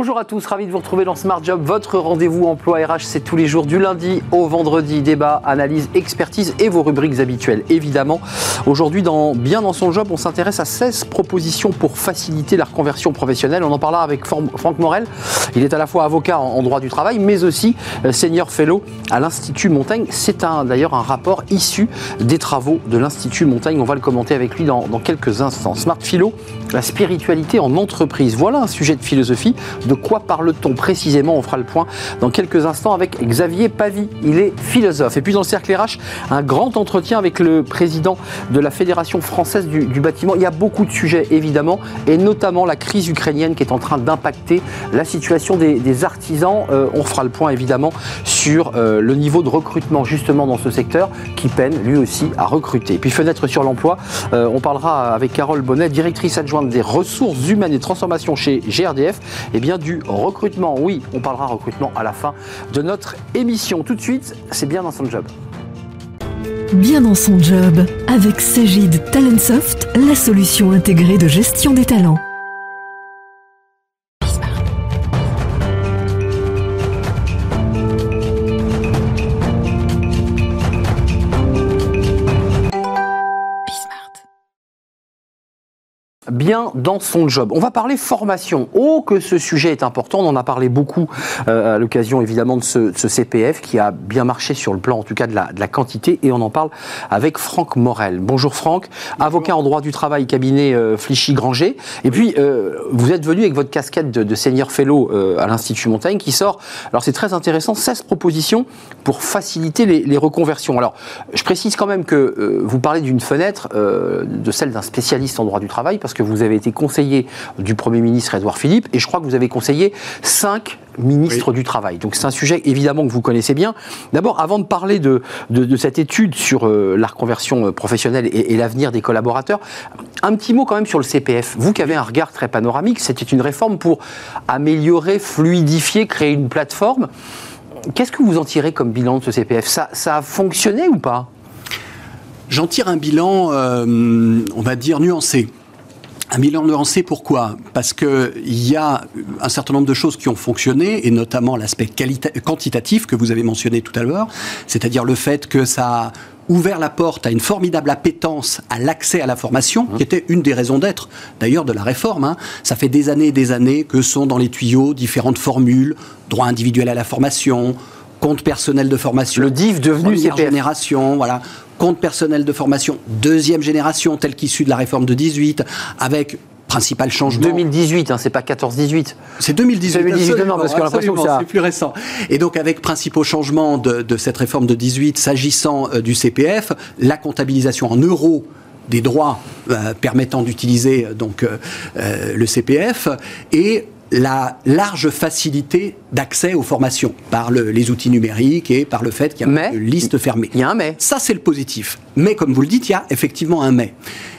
Bonjour à tous, ravi de vous retrouver dans Smart Job. Votre rendez-vous emploi RH, c'est tous les jours du lundi au vendredi. Débat, analyse, expertise et vos rubriques habituelles, évidemment. Aujourd'hui, Bien dans son job, on s'intéresse à 16 propositions pour faciliter la reconversion professionnelle. On en parlera avec Franck Morel. Il est à la fois avocat en droit du travail, mais aussi euh, senior fellow à l'Institut Montaigne. C'est d'ailleurs un rapport issu des travaux de l'Institut Montaigne. On va le commenter avec lui dans, dans quelques instants. Smart Philo, la spiritualité en entreprise. Voilà un sujet de philosophie de quoi parle-t-on précisément On fera le point dans quelques instants avec Xavier Pavie. Il est philosophe. Et puis dans le cercle RH, un grand entretien avec le président de la Fédération française du, bâtiment. Il y a beaucoup de sujets évidemment, et notamment la crise ukrainienne qui est en train d'impacter la situation des, artisans. Euh, on fera le point évidemment sur euh, le niveau de recrutement justement dans ce secteur qui peine lui aussi à recruter. Et puis fenêtre sur l'emploi, euh, on parlera avec Carole Bonnet, directrice adjointe des ressources humaines et transformation chez GRDF. Bien du recrutement. Oui, on parlera recrutement à la fin de notre émission. Tout de suite, c'est bien dans son job. Bien dans son job, avec Cégide Talentsoft, la solution intégrée de gestion des talents. Bien dans son job. On va parler formation. Oh, que ce sujet est important. On en a parlé beaucoup euh, à l'occasion évidemment de ce, CPF qui a bien marché sur le plan en tout cas de la, de la quantité et on en parle avec Franck Morel. Bonjour Franck, avocat en droit du travail, cabinet euh, Flichy-Granger. Et puis euh, vous êtes venu avec votre casquette de, senior fellow à l'Institut Montaigne qui sort, alors c'est très intéressant, 16 propositions pour faciliter les, les, reconversions. Alors je précise quand même que vous parlez d'une fenêtre, de celle d'un spécialiste en droit du travail parce que vous avez été conseiller du Premier ministre Édouard Philippe et je crois que vous avez conseillé cinq ministres du Travail. Donc c'est un sujet évidemment que vous connaissez bien. D'abord, avant de parler de, de, cette étude sur euh, la reconversion euh, professionnelle et, et l'avenir des collaborateurs, un petit mot quand même sur le CPF. Vous qui avez un regard très panoramique, c'était une réforme pour améliorer, fluidifier, créer une plateforme. Qu'est-ce que vous en tirez comme bilan de ce CPF ça, ça a fonctionné ou pas? J'en tire un bilan, euh, on va dire, nuancé. Un bilan nuancé, pourquoi Parce qu'il y a un certain nombre de choses qui ont fonctionné, et notamment l'aspect quantitatif que vous avez mentionné tout à l'heure, c'est-à-dire le fait que ça a ouvert la porte à une formidable appétence à l'accès à la formation, qui était une des raisons d'être d'ailleurs de la réforme. Hein. Ça fait des années et des années que sont dans les tuyaux différentes formules, droit individuel à la formation, compte personnel de formation. Le DIF devenu CPF. génération, voilà compte personnel de formation deuxième génération, tel qu'issu de la réforme de 18, avec principal changement. 2018, hein, c'est pas 14-18. C'est 2018. 2018, non, parce que l'impression que c'est plus récent. Et donc, avec principaux changements de, cette réforme de 18, s'agissant euh, du CPF, la comptabilisation en euros des droits euh, permettant d'utiliser euh, donc le CPF et la large facilité d'accès aux formations par les outils numériques et par le fait qu'il y a une liste fermée. Il y a un mais. Ça, c'est le positif. Mais comme vous le dites, il y a effectivement un mais.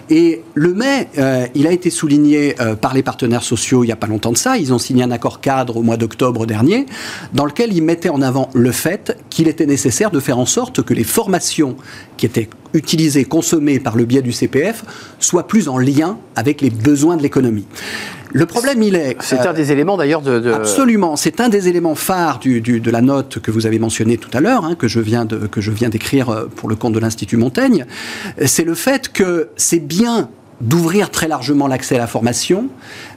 Et le mai, euh, il a été souligné euh, par les partenaires sociaux il n'y a pas longtemps de ça. Ils ont signé un accord cadre au mois d'octobre dernier, dans lequel ils mettaient en avant le fait qu'il était nécessaire de faire en sorte que les formations qui étaient utilisées, consommées par le biais du CPF, soient plus en lien avec les besoins de l'économie. Le problème, il est. C'est un des éléments d'ailleurs de, Absolument. C'est un des éléments phares du, de la note que vous avez mentionnée tout à l'heure, hein, que je viens de, que je viens d'écrire euh, pour le compte de l'Institut Montaigne. C'est le fait que c'est bien d'ouvrir très largement l'accès à la formation,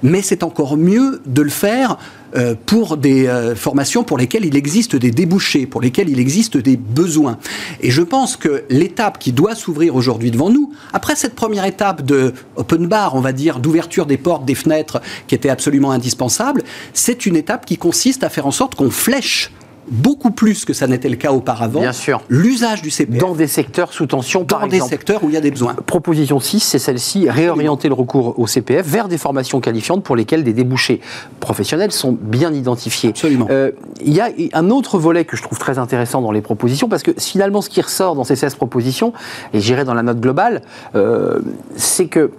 mais c'est encore mieux de le faire euh, pour des euh, formations pour lesquelles il existe des débouchés, pour lesquelles il existe des besoins. Et je pense que l'étape qui doit s'ouvrir aujourd'hui devant nous, après cette première étape de open bar, on va dire, d'ouverture des portes, des fenêtres, qui était absolument indispensable, c'est une étape qui consiste à faire en sorte qu'on flèche beaucoup plus que ça n'était le cas auparavant. Bien sûr. L'usage du CPF. Dans des secteurs sous tension, par exemple. Dans des secteurs où il y a des besoins. Proposition 6, c'est celle-ci, réorienter le recours au CPF vers des formations qualifiantes pour lesquelles des débouchés professionnels sont bien identifiés. Absolument. Euh, il y a un autre volet que je trouve très intéressant dans les propositions, parce que finalement, ce qui ressort dans ces 16 propositions, et j'irai dans la note globale, euh, c'est que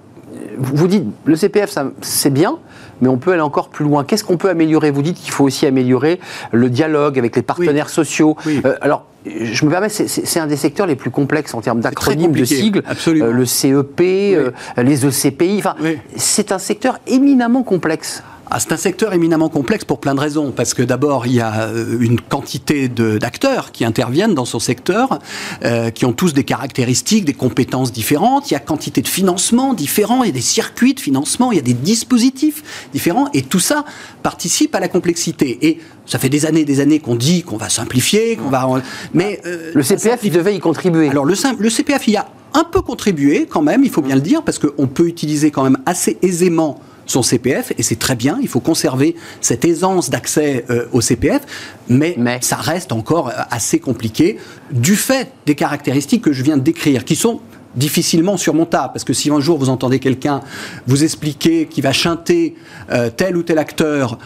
vous dites, le CPF, c'est bien, mais on peut aller encore plus loin. Qu'est-ce qu'on peut améliorer? Vous dites qu'il faut aussi améliorer le dialogue avec les partenaires sociaux. Euh, alors, je me permets, c'est un des secteurs les plus complexes en termes d'acronymes, de sigles. Euh, le CEP, euh, les ECPI. Enfin, c'est un secteur éminemment complexe. Ah, c'est un secteur éminemment complexe pour plein de raisons, parce que d'abord, il y a euh, une quantité d'acteurs qui interviennent dans son secteur, euh, qui ont tous des caractéristiques, des compétences différentes, il y a quantité de financements différents, il y a des circuits de financement, il y a des dispositifs différents, et tout ça participe à la complexité. Et ça fait des années et des années qu'on dit qu'on va simplifier, qu'on va... Mais... Euh, le CPF, il devait y contribuer. Alors le, le CPF, il y a un peu contribué quand même, il faut bien le dire, parce qu'on peut utiliser quand même assez aisément son CPF, et c'est très bien, il faut conserver cette aisance d'accès euh, au CPF, mais, ça reste encore euh, assez compliqué du fait des caractéristiques que je viens de décrire, qui sont difficilement surmontables, parce que si un jour vous entendez quelqu'un vous expliquer qu'il va chanter euh, tel ou tel acteur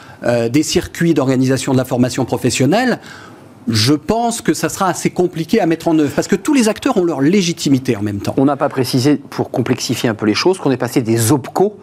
des circuits d'organisation de la formation professionnelle, je pense que ça sera assez compliqué à mettre en œuvre, parce que tous les acteurs ont leur légitimité en même temps. On n'a pas précisé, pour complexifier un peu les choses, qu'on est passé des OPCO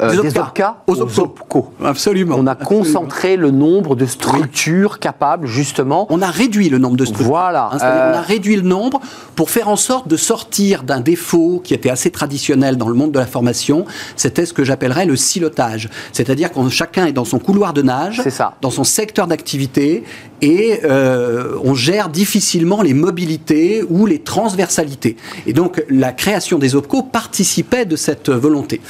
euh, des OPCA aux OPCO. Absolument. On a concentré le nombre de structures capables, justement. On a réduit le nombre de structures. Voilà. Hein, on a euh, réduit le nombre pour faire en sorte de sortir d'un défaut qui était assez traditionnel dans le monde de la formation. C'était ce que j'appellerais le silotage. C'est-à-dire que chacun est dans son couloir de nage, dans son secteur d'activité, et euh, on gère difficilement les mobilités ou les transversalités. Et donc la création des OPCO participait de cette volonté.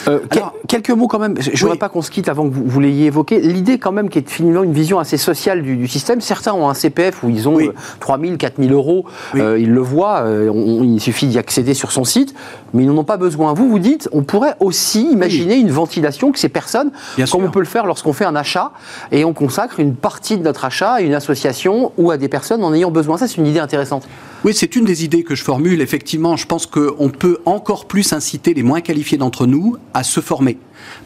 quelques mots quand même, je ne voudrais pas qu'on se quitte avant que vous, vous l'ayez évoqué. L'idée quand même qui est finalement une vision assez sociale du, système. Certains ont un CPF où ils ont 3 000, 4 000 euros, euh, ils le voient, euh, il suffit d'y accéder sur son site, mais ils n'en ont pas besoin. Vous, vous dites, on pourrait aussi imaginer une ventilation que ces personnes, comme on peut le faire lorsqu'on fait un achat, et on consacre une partie de notre achat à une association ou à des personnes en ayant besoin. Ça, c'est une idée intéressante. Oui, c'est une des idées que je formule. Effectivement, je pense qu'on peut encore plus inciter les moins qualifiés d'entre nous à se former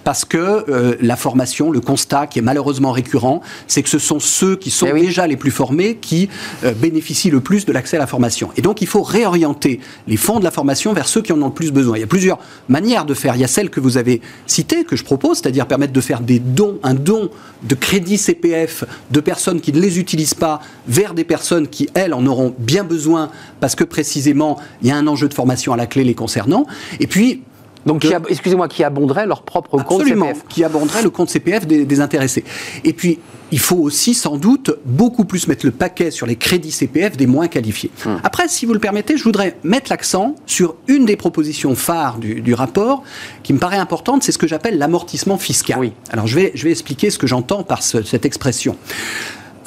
parce que euh, la formation, le constat qui est malheureusement récurrent, c'est que ce sont ceux qui sont eh déjà les plus formés qui euh, bénéficient le plus de l'accès à la formation. Et donc il faut réorienter les fonds de la formation vers ceux qui en ont le plus besoin. Il y a plusieurs manières de faire. Il y a celle que vous avez citée, que je propose, c'est-à-dire permettre de faire des dons, un don de crédit CPF de personnes qui ne les utilisent pas vers des personnes qui, elles, en auront bien besoin parce que précisément, il y a un enjeu de formation à la clé les concernant. Et puis, donc, excusez-moi, qui abonderait leur propre compte CPF qui abonderait le compte CPF des, intéressés. Et puis, il faut aussi, sans doute, beaucoup plus mettre le paquet sur les crédits CPF des moins qualifiés. Hum. Après, si vous le permettez, je voudrais mettre l'accent sur une des propositions phares du, rapport qui me paraît importante, c'est ce que j'appelle l'amortissement fiscal. Oui. Alors, je vais, je vais expliquer ce que j'entends par cette expression.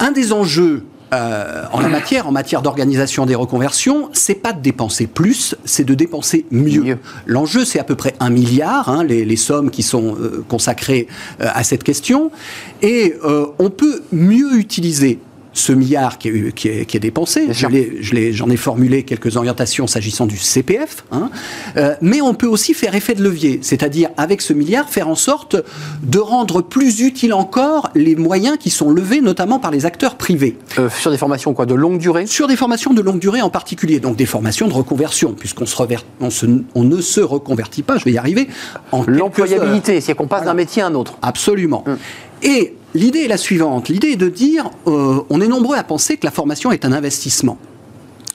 Un des enjeux euh, en la matière, en matière d'organisation des reconversions, c'est pas de dépenser plus, c'est de dépenser mieux. L'enjeu, c'est à peu près un milliard, hein, les, sommes qui sont euh, consacrées euh, à cette question, et on peut mieux utiliser ce milliard qui est, qui est, dépensé. J'en ai, formulé quelques orientations s'agissant du CPF, hein. euh, mais on peut aussi faire effet de levier, c'est-à-dire avec ce milliard faire en sorte de rendre plus utile encore les moyens qui sont levés notamment par les acteurs privés. Euh, sur des formations quoi, de longue durée? Sur des formations de longue durée en particulier, donc des formations de reconversion, puisqu'on se on, ne se reconvertit pas, je vais y arriver. L'employabilité, c'est qu'on passe d'un métier à un autre. Absolument. Hum. Et l'idée est la suivante. L'idée est de dire, euh, on est nombreux à penser que la formation est un investissement.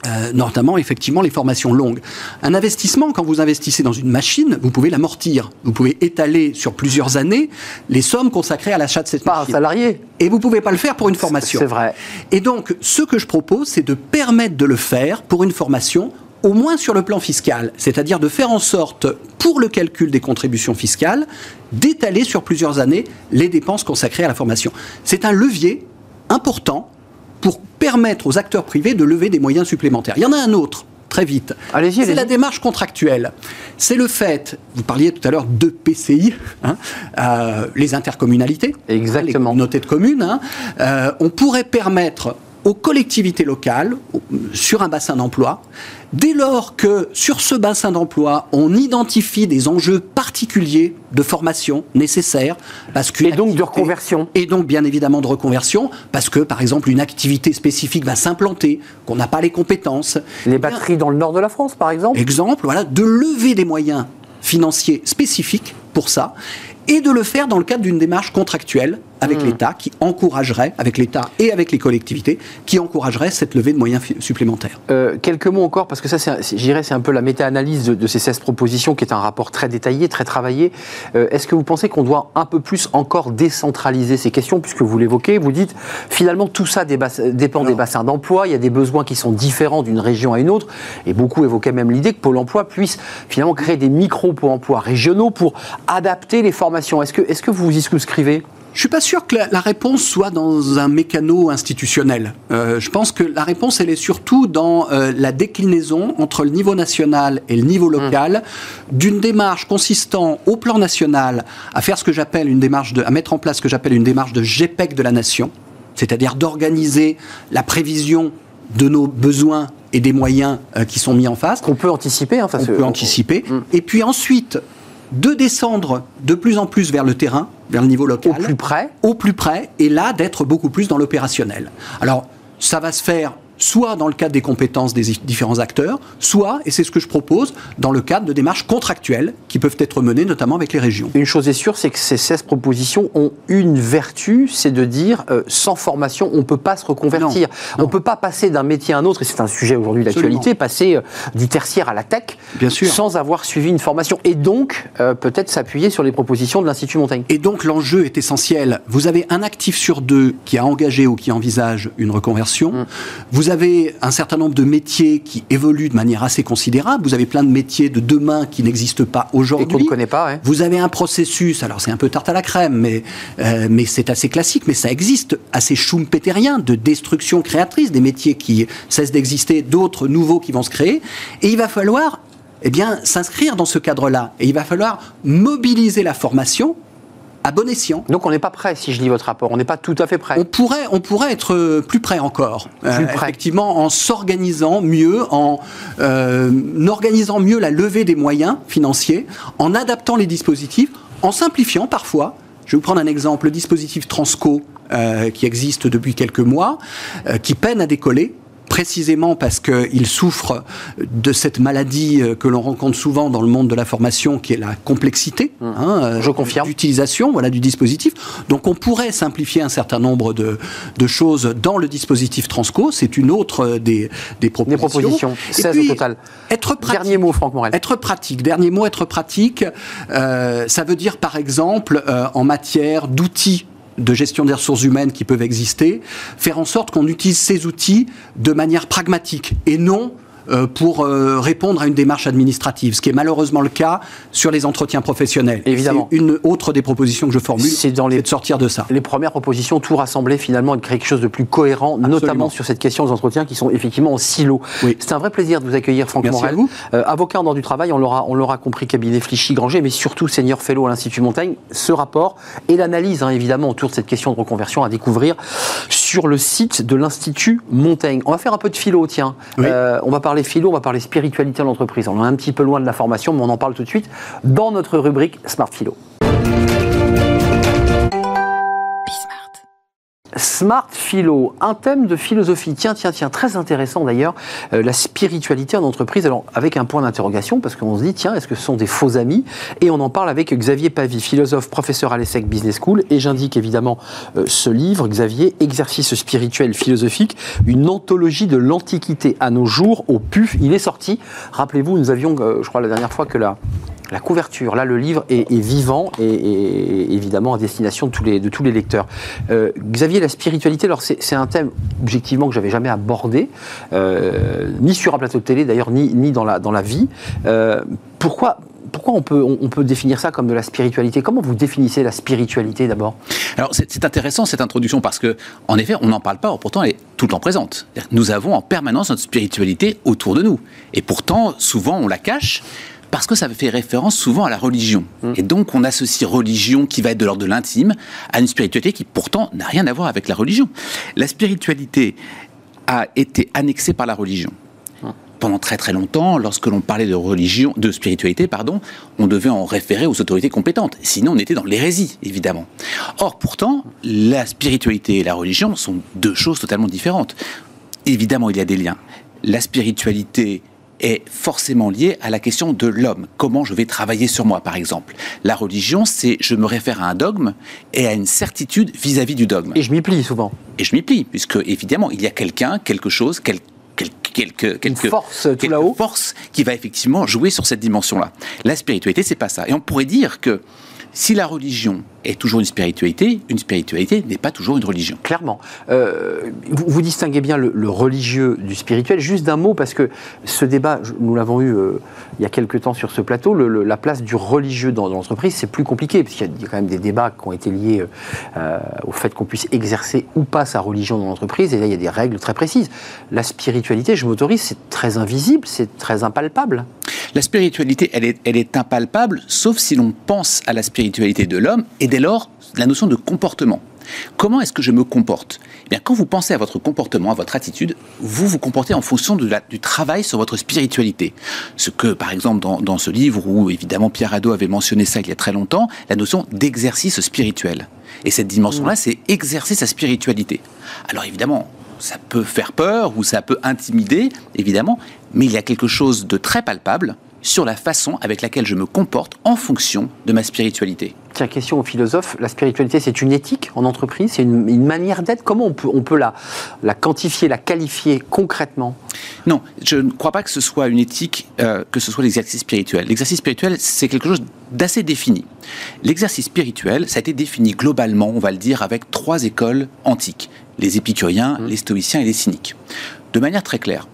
Euh, notamment effectivement les formations longues. Un investissement, quand vous investissez dans une machine, vous pouvez l'amortir. Vous pouvez étaler sur plusieurs années les sommes consacrées à l'achat de cette machine. Un salarié. Et vous ne pouvez pas le faire pour une formation. C'est vrai. Et donc, ce que je propose, c'est de permettre de le faire pour une formation au moins sur le plan fiscal, c'est-à-dire de faire en sorte, pour le calcul des contributions fiscales, d'étaler sur plusieurs années les dépenses consacrées à la formation. C'est un levier important pour permettre aux acteurs privés de lever des moyens supplémentaires. Il y en a un autre, très vite. Allez-y, c'est la démarche contractuelle. C'est le fait, vous parliez tout à l'heure de PCI, hein, euh, les intercommunalités, Exactement. les communautés de communes. Hein, euh, on pourrait permettre aux collectivités locales sur un bassin d'emploi. Dès lors que sur ce bassin d'emploi, on identifie des enjeux particuliers de formation nécessaires, parce que et donc de reconversion, et donc bien évidemment de reconversion, parce que par exemple une activité spécifique va s'implanter, qu'on n'a pas les compétences. Les batteries dans le nord de la France, par exemple. Exemple, voilà, de lever des moyens financiers spécifiques pour ça et de le faire dans le cadre d'une démarche contractuelle avec Mmh. l'État qui encouragerait, avec l'État et avec les collectivités, qui encouragerait cette levée de moyens supplémentaires. Euh, quelques mots encore, parce que ça, c'est- c'est- un peu la méta-analyse de, de ces 16 propositions, qui est un rapport très détaillé, très travaillé. Euh, Est-ce que vous pensez qu'on doit un peu plus encore décentraliser ces questions, puisque vous l'évoquez, vous dites, finalement, tout ça des dépend des bassins d'emploi, il y a des besoins qui sont différents d'une région à une autre, et beaucoup évoquaient même l'idée que Pôle emploi puisse finalement créer des micro-pôles emploi régionaux pour adapter les formations. Est-ce que, est que vous vous y souscrivez? Je suis pas sûr que la, la réponse soit dans un mécano institutionnel. Euh, je pense que la réponse, elle est surtout dans euh, la déclinaison entre le niveau national et le niveau local d'une démarche consistant au plan national à faire ce que j'appelle une démarche de, à mettre en place ce que j'appelle une démarche de GPEC de la nation, c'est-à-dire d'organiser la prévision de nos besoins et des moyens euh, qui sont mis en face Qu'on peut anticiper hein, on peut anticiper. Et puis ensuite, de descendre de plus en plus vers le terrain, vers le niveau local. Au plus près Au plus près, et là, d'être beaucoup plus dans l'opérationnel. Alors, ça va se faire soit dans le cadre des compétences des différents acteurs, soit, et c'est ce que je propose, dans le cadre de démarches contractuelles qui peuvent être menées notamment avec les régions. Une chose est sûre, c'est que ces 16 propositions ont une vertu, c'est de dire euh, sans formation, on ne peut pas se reconvertir. Non, On ne peut pas passer d'un métier à un autre, et c'est un sujet aujourd'hui d'actualité, passer euh, du tertiaire à la tech Bien sûr. sans avoir suivi une formation. Et donc, euh, peut-être s'appuyer sur les propositions de l'Institut Montaigne. Et donc l'enjeu est essentiel. Vous avez un actif sur deux qui a engagé ou qui envisage une reconversion. Mm. Vous avez un certain nombre de métiers qui évoluent de manière assez considérable. Vous avez plein de métiers de demain qui n'existent pas Et qu'on ne aujourd'hui. connaît pas. Vous avez un processus, alors c'est un peu tarte à la crème, mais, euh, mais c'est assez classique, mais ça existe, assez schumpeterien, de destruction créatrice, des métiers qui cessent d'exister, d'autres nouveaux qui vont se créer. Et il va falloir eh bien, s'inscrire dans ce cadre-là. Et il va falloir mobiliser la formation à bon escient. Donc on n'est pas prêt, si je lis votre rapport. On n'est pas tout à fait prêt. On pourrait, on pourrait être euh, plus près encore. Euh. Effectivement, en s'organisant mieux, en euh, organisant mieux la levée des moyens financiers, en adaptant les dispositifs, en simplifiant parfois. Je vais vous prendre un exemple, le dispositif Transco euh, qui existe depuis quelques mois, qui peine à décoller précisément parce qu'il souffre de cette maladie euh, que l'on rencontre souvent dans le monde de la formation, qui est la complexité hein, euh, Mmh. Je confirme. d'utilisation voilà, du dispositif. Donc on pourrait simplifier un certain nombre de, de choses dans le dispositif Transco. C'est une autre euh, des, des propositions. propositions. Et 16 puis, au total. Être pratique. Dernier mot, Franck Morel. Être pratique. Dernier mot, être pratique. euh, ça veut dire, par exemple, euh, en matière d'outils de gestion des ressources humaines qui peuvent exister, faire en sorte qu'on utilise ces outils de manière pragmatique et non pour euh, répondre à une démarche administrative, ce qui est malheureusement le cas sur les entretiens professionnels. Évidemment. Une autre des propositions que je formule, C'est dans les- de sortir de ça. les premières propositions, tout rassembler finalement et de créer quelque chose de plus cohérent, notamment sur cette question des entretiens qui sont effectivement en silo. Oui. C'est un vrai plaisir de vous accueillir, Franck Merci Morel. à vous. Euh, avocat en droit du travail, on l'aura, on l'aura compris, cabinet Flichy-Granger, mais surtout senior fellow à l'Institut Montaigne. Ce rapport et l'analyse, hein, évidemment, autour de cette question de reconversion à découvrir sur le site de l'Institut Montaigne. On va faire un peu de philo, tiens. Oui. Euh, on va parler philo, on va parler spiritualité en entreprise. On est un petit peu loin de la formation, mais on en parle tout de suite dans notre rubrique Smart Philo. Smart Philo, un thème de philosophie, tiens, tiens, tiens, très intéressant d'ailleurs, euh, la spiritualité en entreprise, alors avec un point d'interrogation, parce qu'on se dit, tiens, est-ce que ce sont des faux amis? Et on en parle avec Xavier Pavie, philosophe, professeur à l'ESSEC Business School, et j'indique évidemment euh, ce livre, Xavier, Exercice spirituel philosophique, une anthologie de l'Antiquité à nos jours au PUF. Il est sorti, rappelez-vous, nous avions, euh, je crois la dernière fois que la, la couverture, là le livre est, vivant et, évidemment à destination de tous les, lecteurs. Euh, Xavier, la spiritualité, alors c'est un thème objectivement que j'avais jamais abordé, euh, ni sur un plateau de télé d'ailleurs, ni, dans, la, vie. Euh, pourquoi on peut, définir ça comme de la spiritualité? Comment vous définissez la spiritualité d'abord? Alors c'est intéressant cette introduction parce que en effet on n'en parle pas, pourtant elle est tout le temps présente. Nous avons en permanence notre spiritualité autour de nous et pourtant souvent on la cache parce que ça fait référence souvent à la religion. Et donc on associe religion qui va être de l'ordre de l'intime à une spiritualité qui pourtant n'a rien à voir avec la religion. La spiritualité a été annexée par la religion pendant très très longtemps, lorsque l'on parlait de religion, de spiritualité, pardon, on devait en référer aux autorités compétentes. Sinon, on était dans l'hérésie, évidemment. Or, pourtant, la spiritualité et la religion sont deux choses totalement différentes. Évidemment, il y a des liens. La spiritualité est forcément lié à la question de l'homme. Comment je vais travailler sur moi, par exemple? La religion, c'est je me réfère à un dogme et à une certitude vis-à-vis du dogme. Et je m'y plie souvent. Et je m'y plie, puisque évidemment, il y a quelqu'un, quelque chose, quel- quel- quelque, quelque force tout quelque là-haut. force qui va effectivement jouer sur cette dimension-là. La spiritualité, c'est pas ça. Et on pourrait dire que si la religion est toujours une spiritualité, une spiritualité n'est pas toujours une religion. Clairement. Euh, vous, vous distinguez bien le, le religieux du spirituel. Juste d'un mot, parce que ce débat, nous l'avons eu euh, il y a quelques temps sur ce plateau, le- le- la place du religieux dans, dans l'entreprise, c'est plus compliqué, parce qu'il y, a- quand même des débats qui ont été liés euh, au fait qu'on puisse exercer ou pas sa religion dans l'entreprise, et là, il y a des règles très précises. La spiritualité, je m'autorise, c'est très invisible, c'est très impalpable. La spiritualité, elle est, elle est impalpable, sauf si l'on pense à la spiritualité de l'homme, et dès lors, la notion de comportement. Comment est-ce que je me comporte? Eh bien, Quand vous pensez à votre comportement, à votre attitude, vous vous comportez en fonction de la- du travail sur votre spiritualité. Ce que, par exemple, dans, dans ce livre, où évidemment Pierre Hadot avait mentionné ça il y a très longtemps, la notion d'exercice spirituel. Et cette dimension-là, c'est exercer sa spiritualité. Alors évidemment, ça peut faire peur ou ça peut intimider, évidemment, mais il y a quelque chose de très palpable sur la façon avec laquelle je me comporte en fonction de ma spiritualité. Tiens, question au philosophe, la spiritualité, c'est une éthique en entreprise, c'est une, une manière d'être? Comment on peut, on peut la, la quantifier, la qualifier concrètement? Non, je ne crois pas que ce soit une éthique, euh, que ce soit l'exercice spirituel. L'exercice spirituel, c'est quelque chose d'assez défini. L'exercice spirituel, ça a été défini globalement, on va le dire, avec trois écoles antiques les épicuriens, les stoïciens et les cyniques. De manière très claire,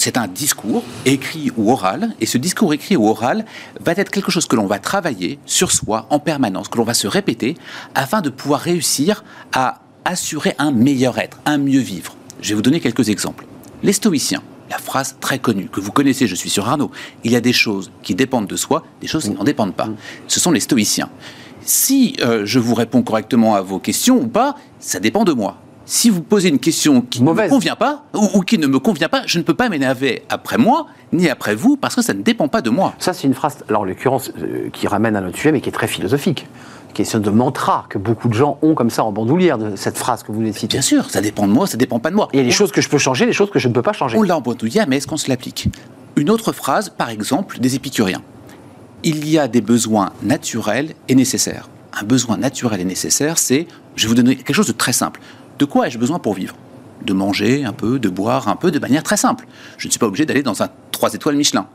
c'est un discours écrit ou oral, et ce discours écrit ou oral va être quelque chose que l'on va travailler sur soi en permanence, que l'on va se répéter, afin de pouvoir réussir à assurer un meilleur être, un mieux vivre. Je vais vous donner quelques exemples. Les stoïciens, la phrase très connue que vous connaissez, je suis sur Arnaud, il y a des choses qui dépendent de soi, des choses qui n'en dépendent pas. Ce sont les stoïciens. Si euh, je vous réponds correctement à vos questions ou pas, ça dépend de moi. Si vous posez une question qui ne me convient pas, ou, ou qui ne me convient pas, je ne peux pas m'énerver après moi, ni après vous, parce que ça ne dépend pas de moi. Ça, c'est une phrase, alors en l'occurrence, euh, qui ramène à notre sujet, mais qui est très philosophique. Question de mantra que beaucoup de gens ont comme ça en bandoulière, de cette phrase que vous venez de citer. Bien sûr, ça dépend de moi, ça dépend pas de moi. Il y a des choses que je peux changer, des choses que je ne peux pas changer. On l'a en bandoulière, mais est-ce qu'on se l'applique? Une autre phrase, par exemple, des épicuriens. Il y a des besoins naturels et nécessaires. Un besoin naturel et nécessaire, c'est, je vais vous donner quelque chose de très simple. De quoi ai-je besoin pour vivre? De manger un peu, de boire un peu, de manière très simple. Je ne suis pas obligé d'aller dans un 3 étoiles Michelin.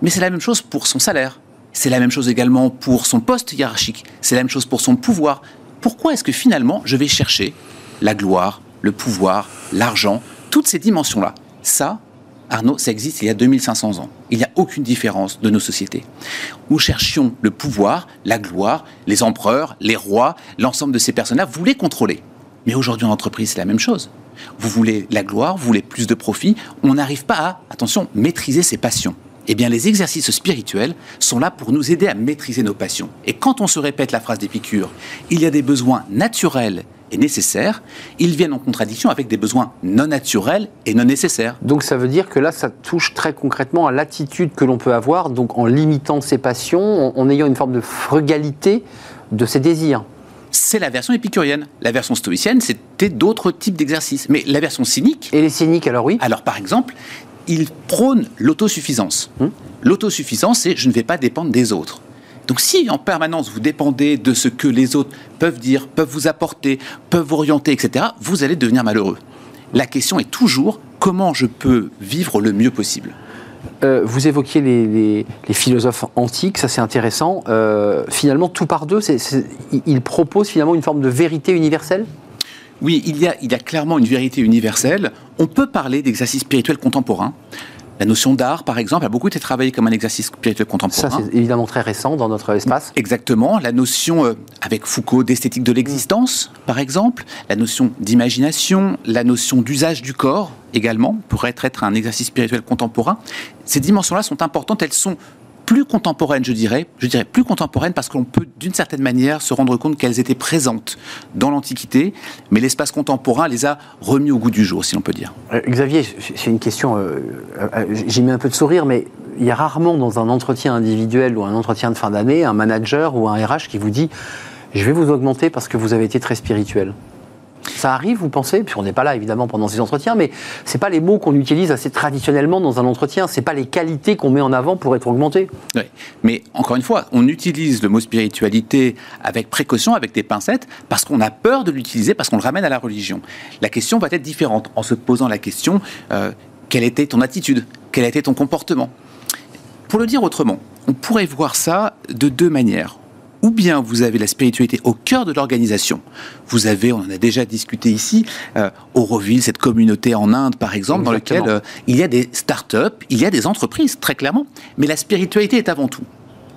Mais c'est la même chose pour son salaire. C'est la même chose également pour son poste hiérarchique. C'est la même chose pour son pouvoir. Pourquoi est-ce que finalement je vais chercher la gloire, le pouvoir, l'argent, toutes ces dimensions-là? Ça, Arnaud, ça existe il y a 2500 ans. Il n'y a aucune différence de nos sociétés. Nous cherchions le pouvoir, la gloire, les empereurs, les rois, l'ensemble de ces personnes-là voulaient contrôler. Mais aujourd'hui en entreprise, c'est la même chose. Vous voulez la gloire, vous voulez plus de profit, on n'arrive pas à, attention, maîtriser ses passions. Eh bien, les exercices spirituels sont là pour nous aider à maîtriser nos passions. Et quand on se répète la phrase d'Épicure, il y a des besoins naturels et nécessaires, ils viennent en contradiction avec des besoins non naturels et non nécessaires. Donc ça veut dire que là, ça touche très concrètement à l'attitude que l'on peut avoir, en limitant ses passions, en ayant une forme de frugalité de ses désirs. C'est la version épicurienne. La version stoïcienne, c'était d'autres types d'exercices. Mais la version cynique, Et les cyniques, alors oui alors par exemple, il prône l'autosuffisance. L'autosuffisance, c'est je ne vais pas dépendre des autres. Donc si en permanence vous dépendez de ce que les autres peuvent dire, peuvent vous apporter, peuvent vous orienter, etc., vous allez devenir malheureux. La question est toujours comment je peux vivre le mieux possible? Euh, vous évoquiez les, philosophes antiques, ça c'est intéressant. Euh, finalement, tout par deux, ils proposent finalement une forme de vérité universelle? Oui, il y, a, il y a clairement une vérité universelle. On peut parler d'exercice spirituel contemporain. La notion d'art, par exemple, a beaucoup été travaillée comme un exercice spirituel Ça contemporain. c'est évidemment très récent dans notre espace. Exactement, la notion, euh, avec Foucault, d'esthétique de l'existence, par exemple, la notion d'imagination, la notion d'usage du corps également, pourrait être, être un exercice spirituel contemporain. Ces dimensions-là sont importantes, elles sont plus contemporaines, je dirais, je dirais plus contemporaines parce qu'on peut d'une certaine manière se rendre compte qu'elles étaient présentes dans l'Antiquité, mais l'espace contemporain les a remis au goût du jour, si l'on peut dire. Euh, Xavier, c'est une question, euh, euh, j'ai mis un peu de sourire, mais il y a rarement dans un entretien individuel ou un entretien de fin d'année un manager ou un RH qui vous dit je vais vous augmenter parce que vous avez été très spirituel. Ça arrive, vous pensez Puis on n'est pas là évidemment pendant ces entretiens, mais c'est pas les mots qu'on utilise assez traditionnellement dans un entretien. C'est pas les qualités qu'on met en avant pour être augmenté. Mais encore une fois, on utilise le mot spiritualité avec précaution, avec des pincettes, parce qu'on a peur de l'utiliser, parce qu'on le ramène à la religion. La question va être différente en se posant la question euh, quelle était ton attitude? Quel était ton comportement? Pour le dire autrement, on pourrait voir ça de deux manières ou bien vous avez la spiritualité au cœur de l'organisation. Vous avez, on en a déjà discuté ici, euh, Auroville, cette communauté en Inde par exemple, dans laquelle euh, il y a des start-up, il y a des entreprises, très clairement, mais la spiritualité est avant tout.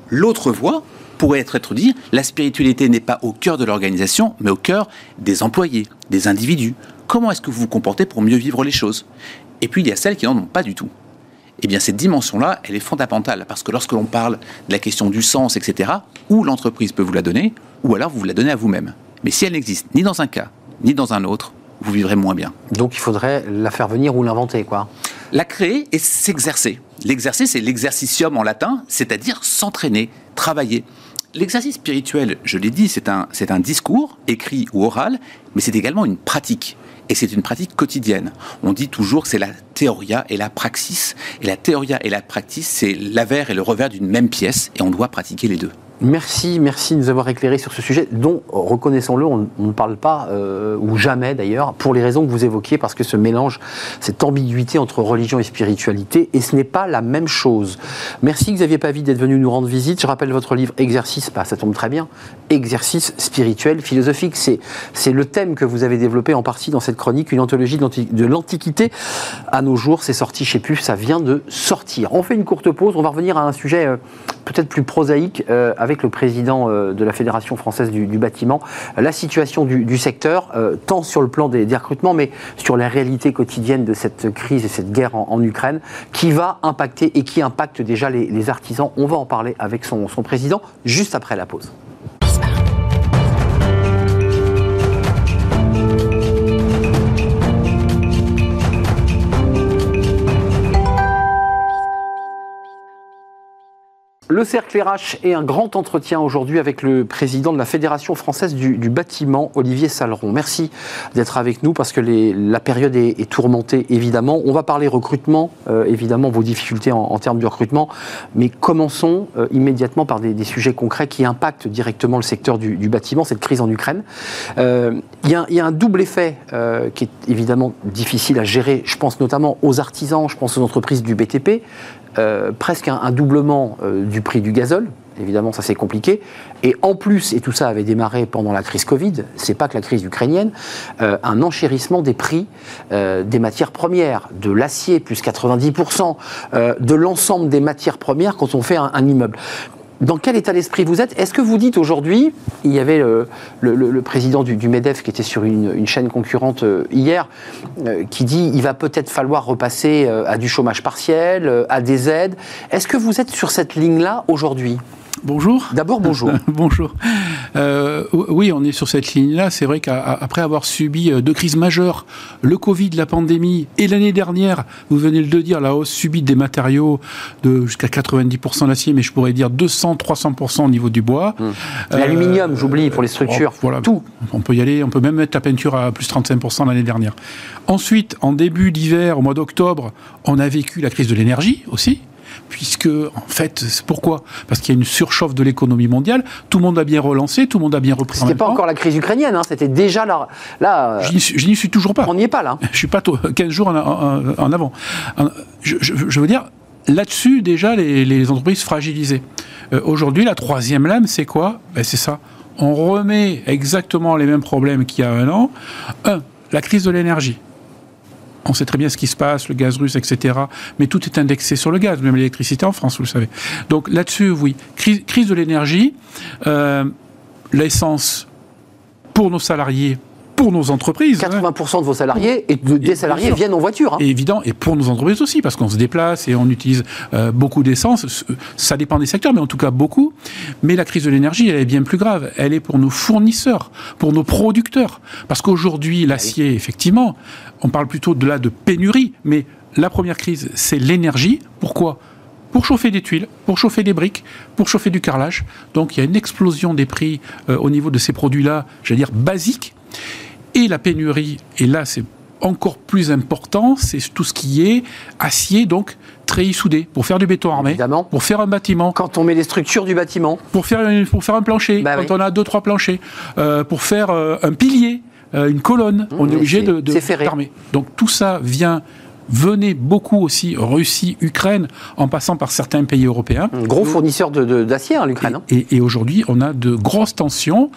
L'autre voie pourrait être, être dire, la spiritualité n'est pas au cœur de l'organisation, mais au cœur des employés, des individus. Comment est-ce que vous vous comportez pour mieux vivre les choses? Et puis il y a celles qui n'en ont pas du tout eh bien cette dimension-là, elle est fondamentale, parce que lorsque l'on parle de la question du sens, etc., ou l'entreprise peut vous la donner, ou alors vous vous la donnez à vous-même. Mais si elle n'existe ni dans un cas, ni dans un autre, vous vivrez moins bien. Donc il faudrait la faire venir ou l'inventer, quoi. La créer et s'exercer. L'exercer, c'est l'exercitium en latin, c'est-à-dire s'entraîner, travailler. L'exercice spirituel, je l'ai dit, c'est un, c'est un discours, écrit ou oral, mais c'est également une pratique et c'est une pratique quotidienne. On dit toujours que c'est la théoria et la praxis, et la théoria et la praxis, c'est l'avers et le revers d'une même pièce, et on doit pratiquer les deux. Merci, merci de nous avoir éclairé sur ce sujet dont, reconnaissons-le, on, ne parle pas, euh, ou jamais d'ailleurs, pour les raisons que vous évoquiez, parce que ce mélange, cette ambiguïté entre religion et spiritualité, et ce n'est pas la même chose. Merci Xavier Pavie d'être venu nous rendre visite. Je rappelle votre livre Exercice, bah, ça tombe très bien, Exercice spirituel, philosophique. C'est, le thème que vous avez développé en partie dans cette chronique, une anthologie de l'Antiquité à nos jours. C'est sorti chez PUF, ça vient de sortir. On fait une courte pause, on va revenir à un sujet euh, peut-être plus prosaïque. Euh, le président euh, de la Fédération française du, bâtiment la situation du, secteur, euh, tant sur le plan des, recrutements, mais sur la réalité quotidienne de cette crise et cette guerre en, Ukraine, qui va impacter et qui impacte déjà les, artisans. On va en parler avec son président juste après la pause. Le cercle RH est un grand entretien aujourd'hui avec le président de la Fédération française du, bâtiment, Olivier Saleron. Merci d'être avec nous parce que la période est, tourmentée, évidemment. On va parler recrutement, euh, évidemment, vos difficultés en, termes de recrutement, mais commençons euh, immédiatement par des, sujets concrets qui impactent directement le secteur du, bâtiment, cette crise en Ukraine. Euh, il y, y, a un double effet qui est évidemment difficile à gérer. Je pense notamment aux artisans, je pense aux entreprises du BTP. Euh, presque un, doublement euh, du prix du gazole. Évidemment, ça c'est compliqué. Et en plus, et tout ça avait démarré pendant la crise Covid, c'est pas que la crise ukrainienne, euh, un enchérissement des prix des matières premières, de l'acier plus 90%, de l'ensemble des matières premières quand on fait un immeuble dans quel état d'esprit vous êtes? Est-ce que vous dites aujourd'hui, il y avait le, président du, MEDEF qui était sur une, chaîne concurrente euh, hier, euh, qui dit il va peut-être falloir repasser euh, à du chômage partiel, à des aides. Est-ce que vous êtes sur cette ligne-là aujourd'hui? Bonjour. D'abord, bonjour. bonjour. Euh, oui, on est sur cette ligne-là. C'est vrai qu'après avoir subi euh, deux crises majeures, le Covid, la pandémie, et l'année dernière, vous venez de le dire, la hausse subite des matériaux de jusqu'à 90% l'acier, mais je pourrais dire 200-300% au niveau du bois. Hum. L'aluminium, j'oublie, pour les structures. Oh, voilà. Tout. On peut y aller, on peut même mettre la peinture à plus 35% l'année dernière. Ensuite, en début d'hiver, au mois d'octobre, on a vécu la crise de l'énergie aussi puisque en fait, c'est pourquoi? Parce qu'il y a une surchauffe de l'économie mondiale. Tout le monde a bien relancé, tout le monde a bien repris. C'était pas encore la crise ukrainienne, hein, c'était déjà là. là je n'y suis toujours pas. On n'y est pas là. Je suis pas 15 jours en, avant. Je, veux dire, là-dessus déjà les, entreprises fragilisées. Euh, aujourd'hui, la troisième lame, c'est quoi? Ben, C'est ça. On remet exactement les mêmes problèmes qu'il y a un an. Un, la crise de l'énergie. On sait très bien ce qui se passe, le gaz russe, etc. Mais tout est indexé sur le gaz, même l'électricité en France, vous le savez. Donc là-dessus, oui. Crise, de l'énergie, euh, l'essence pour nos salariés, pour nos entreprises. 80% hein. de vos salariés et des salariés viennent en voiture. Hein. évident, et pour nos entreprises aussi, parce qu'on se déplace et on utilise euh, beaucoup d'essence. Ça dépend des secteurs, mais en tout cas beaucoup. Mais la crise de l'énergie, elle est bien plus grave. Elle est pour nos fournisseurs, pour nos producteurs. Parce qu'aujourd'hui, l'acier, effectivement, on parle plutôt de là de pénurie, mais la première crise, c'est l'énergie. Pourquoi? Pour chauffer des tuiles, pour chauffer des briques, pour chauffer du carrelage. Donc il y a une explosion des prix euh, au niveau de ces produits-là, j'allais dire basiques. et la pénurie, et là c'est encore plus important, c'est tout ce qui est acier, donc treillis soudé, pour faire du béton armé, Évidemment. pour faire un bâtiment, Quand on met les structures du bâtiment, pour faire, une- pour faire un plancher, Bah quand oui. on a deux, trois planchers, euh, pour faire euh, un pilier, une colonne, on est mais obligé de, de d'armer. Donc tout ça vient, venait beaucoup aussi Russie, Ukraine, en passant par certains pays européens. un gros fournisseur de- de- d'acier, hein, l'Ukraine. hein. Et, et aujourd'hui, on a de grosses tensions,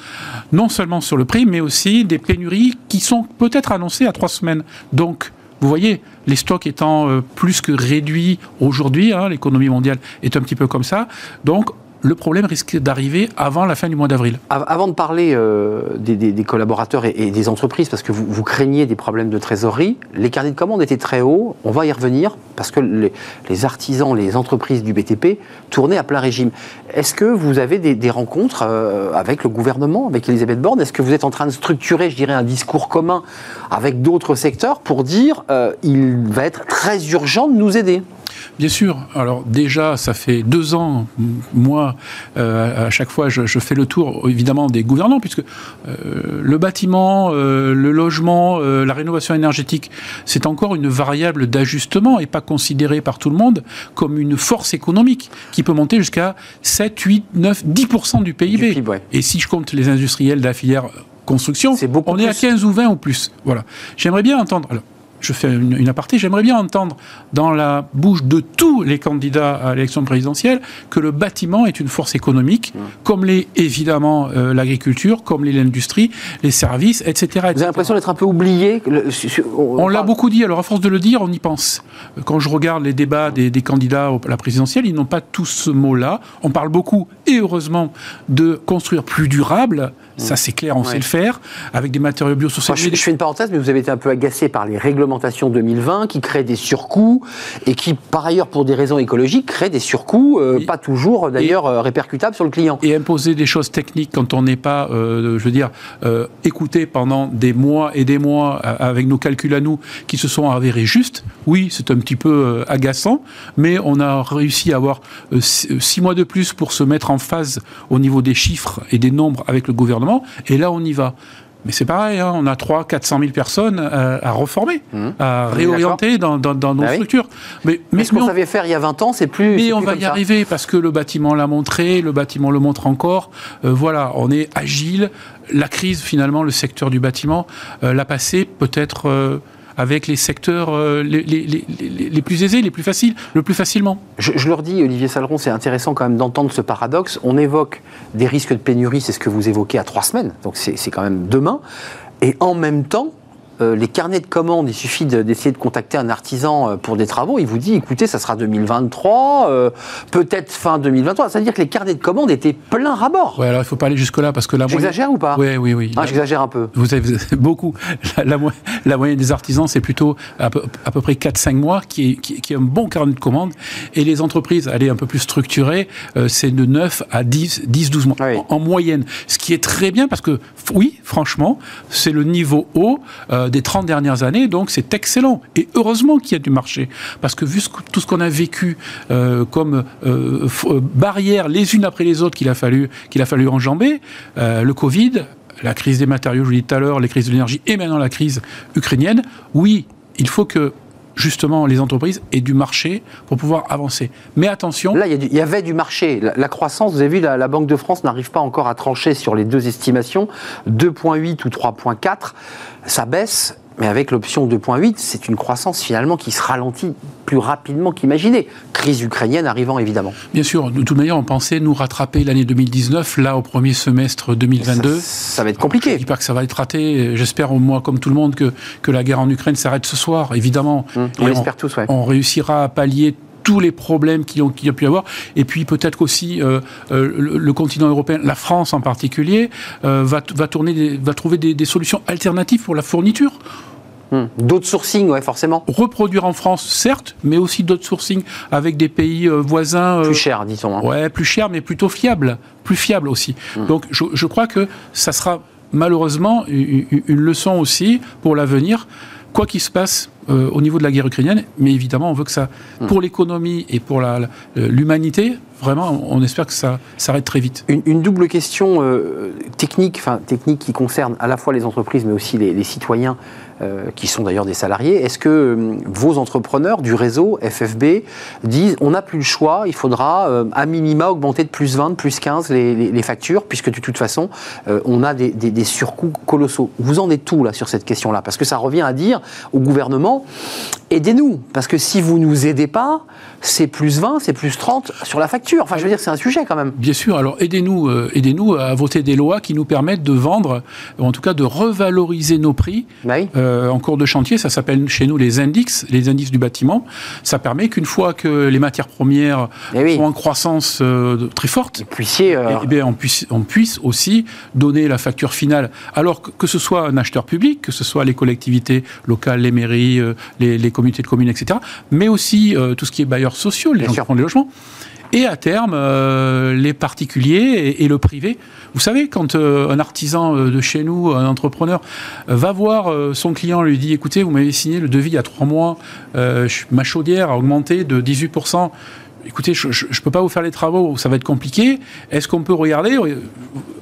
non seulement sur le prix, mais aussi des pénuries qui sont peut-être annoncées à trois semaines. Donc, vous voyez, les stocks étant euh, plus que réduits aujourd'hui, hein, l'économie mondiale est un petit peu comme ça. Donc, le problème risque d'arriver avant la fin du mois d'avril. Av- Avant de parler euh, des, collaborateurs et, et des entreprises, parce que vous, vous craignez des problèmes de trésorerie, les carnets de commandes étaient très hauts. On va y revenir, parce que les, artisans, les entreprises du BTP tournaient à plein régime. Est-ce que vous avez des, rencontres euh, avec le gouvernement, avec Elisabeth Borne? Est-ce que vous êtes en train de structurer, je dirais, un discours commun avec d'autres secteurs pour dire euh, il va être très urgent de nous aider? Bien sûr. Alors déjà, ça fait deux ans, moi, euh, à chaque fois, je, fais le tour, évidemment, des gouvernants, puisque euh, le bâtiment, le logement, la rénovation énergétique, c'est encore une variable d'ajustement et pas considérée par tout le monde comme une force économique qui peut monter jusqu'à 7, 8, 9, 10% du PIB. Du PIB, ouais. Et si je compte les industriels de la filière construction, on est à plus. 15 ou 20 ou plus. Voilà. J'aimerais bien entendre. Alors, je fais une, une aparté, j'aimerais bien entendre dans la bouche de tous les candidats à l'élection présidentielle que le bâtiment est une force économique, comme l'est évidemment euh, l'agriculture, comme l'est l'industrie, les services, etc. Vous avez l'impression d'être un peu oublié le- On l'a beaucoup dit, alors à force de le dire, on y pense. Quand je regarde les débats des, des candidats à la présidentielle, ils n'ont pas tous ce mot-là. On parle beaucoup, et heureusement, de construire plus durable. Ça, c'est clair, on Ouais. sait le faire, avec des matériaux biosourcés. je, je fais une parenthèse, mais vous avez été un peu agacé par les réglementations 2020 qui créent des surcoûts et qui, par ailleurs, pour des raisons écologiques, créent des surcoûts, euh, Et- pas toujours d'ailleurs euh, répercutables sur le client. et imposer des choses techniques quand on n'est pas, euh, je veux dire, écouté pendant des mois et des mois avec nos calculs à nous qui se sont avérés justes, oui, c'est un petit peu agaçant, mais on a réussi à avoir six mois de plus pour se mettre en phase au niveau des chiffres et des nombres avec le gouvernement, et là on y va. Mais c'est pareil, hein, on a 3 400 000 personnes euh, à reformer, à Mmh. On est réorienter dans, dans- dans nos Bah structures. Mais, Mais mais, ce qu'on savait faire il y a 20 ans, c'est plus. mais on plus va comme y ça. arriver parce que le bâtiment l'a montré, le bâtiment le montre encore. Euh, voilà, on est agile. La crise, finalement, le secteur du bâtiment euh, l'a passé peut-être avec les secteurs euh, les, plus aisés, les plus faciles, le plus facilement. Je, je leur dis, Olivier Saleron, c'est intéressant quand même d'entendre ce paradoxe. On évoque des risques de pénurie, c'est ce que vous évoquez à trois semaines, donc c'est quand même demain. Et en même temps, euh, les carnets de commandes, il suffit de- d'essayer de contacter un artisan euh, pour des travaux, il vous dit, écoutez, ça sera 2023, euh, peut-être fin 2023. C'est-à-dire que les carnets de commandes étaient plein rabord. Ouais, alors il faut pas aller jusque-là parce que la moyenne. J'exagère ou pas? Oui, oui, oui. Ah, J'exagère un peu. Vous avez, beaucoup. La, la mo- la moyenne des artisans, c'est plutôt à peu, à peu près 4-5 mois, qui est, qui, qui est un bon carnet de commandes. Et les entreprises, allez, un peu plus structurées, euh, c'est de 9 à 10, 10-12 mois Oui. en, en moyenne. Ce qui est très bien parce que, oui, franchement, c'est le niveau haut euh, des 30 dernières années, donc c'est excellent. Et heureusement qu'il y a du marché. Parce que vu ce tout ce qu'on a vécu euh, comme euh, euh, barrières les unes après les autres qu'il a fallu, qu'il a fallu enjamber, euh, le Covid, la crise des matériaux, je vous l'ai dit tout à l'heure, les crises de l'énergie et maintenant la crise ukrainienne, oui, il faut que justement les entreprises aient du marché pour pouvoir avancer. Mais attention, Là, il y, avait du marché. La, croissance, vous avez vu, la, la Banque de France n'arrive pas encore à trancher sur les deux estimations, 2,8 ou 3,4. Ça baisse, mais avec l'option 2,8, c'est une croissance finalement qui se ralentit plus rapidement qu'imaginé. Crise ukrainienne arrivant évidemment. bien sûr, de toute manière, on pensait nous rattraper l'année 2019, là au premier semestre 2022. Ça, ça va être Je compliqué. dis pas que ça va être raté. J'espère, moi, comme tout le monde, que, que la guerre en Ukraine s'arrête ce soir, évidemment. Hum, on l'espère tous, ouais. on réussira à pallier tous les problèmes qu'il y a pu y avoir. Et puis peut-être aussi euh, euh, le, le continent européen, la France en particulier, euh, va, va, tourner des- va trouver des, des solutions alternatives pour la fourniture. Hum. D'autres sourcing, ouais, forcément. Reproduire en France, certes, mais aussi d'autres sourcing avec des pays euh, voisins. euh, Plus cher, dit-on. hein. Ouais, plus cher, mais plutôt fiable. Plus fiable aussi. Mmh. Donc, je, je crois que ça sera malheureusement une, une leçon aussi pour l'avenir. Quoi qu'il se passe, euh, au niveau de la guerre ukrainienne, mais évidemment, on veut que ça, Hmm. pour l'économie et pour l'humanité, vraiment, on espère que ça s'arrête très vite. Une, une double question euh, technique, enfin technique qui concerne à la fois les entreprises mais aussi les, les citoyens qui sont d'ailleurs des salariés. Est-ce que euh, vos entrepreneurs du réseau FFB disent on n'a plus le choix, il faudra euh, à minima augmenter de plus 20, de plus 15 les, factures puisque de toute façon euh, on a des, des- des surcoûts colossaux. Vous en êtes tout là sur cette question-là? Parce que ça revient à dire au gouvernement aidez-nous parce que si vous nous aidez pas, c'est plus 20, c'est plus 30 sur la facture. Enfin je veux dire c'est un sujet quand même. Bien sûr, alors aidez-nous euh, aidez-nous à voter des lois qui nous permettent de vendre, ou en tout cas de revaloriser nos prix Bah oui. euh, en cours de chantier. Ça s'appelle chez nous les indices, les indices du bâtiment. Ça permet qu'une fois que les matières premières Eh oui. sont en croissance euh, très forte, puissiez eh bien, on, puisse, on puisse aussi donner la facture finale. Alors que, que ce soit un acheteur public, que ce soit les collectivités locales, les mairies, les, les communautés de communes, etc., mais aussi euh, tout ce qui est bailleurs sociaux, les Bien gens sûr. qui font les logements. Et à terme, euh, les particuliers et, et le privé. Vous savez, quand euh, un artisan de chez nous, un entrepreneur, va voir son client, lui dit écoutez, vous m'avez signé le devis il y a trois mois, ma chaudière a augmenté de 18%. Écoutez, je ne peux pas vous faire les travaux, ça va être compliqué. Est-ce qu'on peut regarder?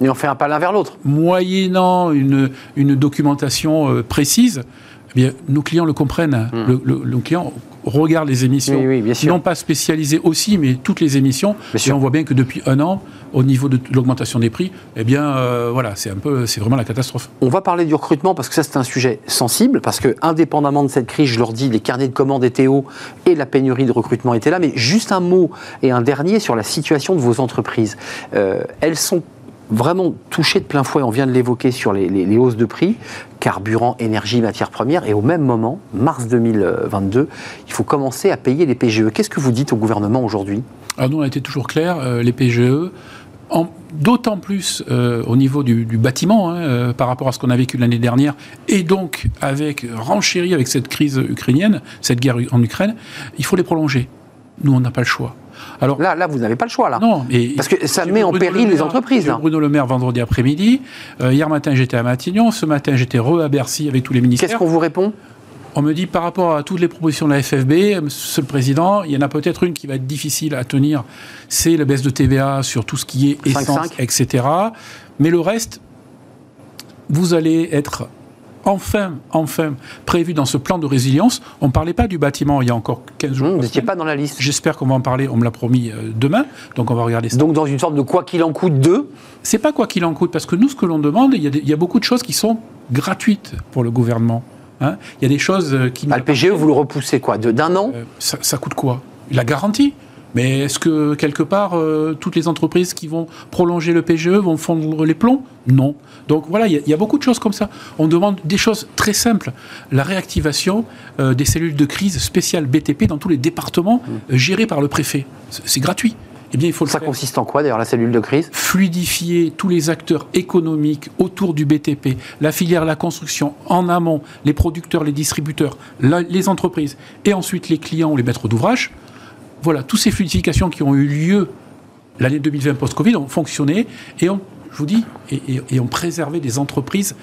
Et on fait un pas l'un vers l'autre. moyennant une, une documentation euh, précise, eh bien, nos clients le comprennent. Le, le- nos clients regardent les émissions, Hmm. Oui, oui, bien sûr. non pas spécialisées aussi, mais toutes les émissions. Bien sûr. Et on voit bien que depuis un an, au niveau de l'augmentation des prix, eh bien, euh, voilà, c'est un peu, c'est vraiment la catastrophe. On va parler du recrutement parce que ça c'est un sujet sensible parce que indépendamment de cette crise, je leur dis, les carnets de commandes étaient hauts et la pénurie de recrutement était là. Mais juste un mot et un dernier sur la situation de vos entreprises. Euh, elles sont vraiment touchées de plein fouet, on vient de l'évoquer sur les, hausses de prix, carburant, énergie, matières premières, et au même moment, mars 2022, il faut commencer à payer les PGE. Qu'est-ce que vous dites au gouvernement aujourd'hui? Alors nous, on a été toujours clair, euh, les PGE, d'autant plus euh, au niveau du, du bâtiment, hein, euh, par rapport à ce qu'on a vécu l'année dernière, et donc avec renchéri avec cette crise ukrainienne, cette guerre en Ukraine, il faut les prolonger. Nous, on n'a pas le choix. Alors, Là, là, vous n'avez pas le choix, là. non, et Parce que ça met en péril Le les entreprises, là. Bruno Le Maire vendredi après-midi. Euh, hier matin, j'étais à Matignon. Ce matin, j'étais re à Bercy avec tous les ministères. Qu'est-ce qu'on vous répond? On me dit par rapport à toutes les propositions de la FFB, Monsieur le Président, il y en a peut-être une qui va être difficile à tenir, c'est la baisse de TVA sur tout ce qui est 5,5. essence, etc. Mais le reste, vous allez être enfin, enfin prévu dans ce plan de résilience. On ne parlait pas du bâtiment il y a encore 15 jours. Hum, Vous n'étiez pas dans la liste. J'espère qu'on va en parler, on me l'a promis euh, demain, donc on va regarder ça. Donc dans une sorte de quoi qu'il en coûte deux, C'est pas quoi qu'il en coûte, parce que nous, ce que l'on demande, il y, a des- il y a beaucoup de choses qui sont gratuites pour le gouvernement. hein. Il y a des choses euh, qui... bah, le PGE, vous le repoussez quoi de- D'un an Euh, ça, ça coûte quoi? La garantie? Mais est-ce que quelque part euh, toutes les entreprises qui vont prolonger le PGE vont fondre les plombs? Non. Donc voilà, il y, a- il y a beaucoup de choses comme ça. On demande des choses très simples. La réactivation euh, des cellules de crise spéciales BTP dans tous les départements euh, gérés par le préfet. C'est c'est gratuit. Eh bien, il faut le Ça faire consiste en quoi d'ailleurs la cellule de crise? Fluidifier tous les acteurs économiques autour du BTP, la filière, la construction, en amont, les producteurs, les distributeurs, la- les entreprises, et ensuite les clients ou les maîtres d'ouvrage. Voilà, toutes ces fluidifications qui ont eu lieu l'année 2020 post-Covid ont fonctionné et ont, je préservé des entreprises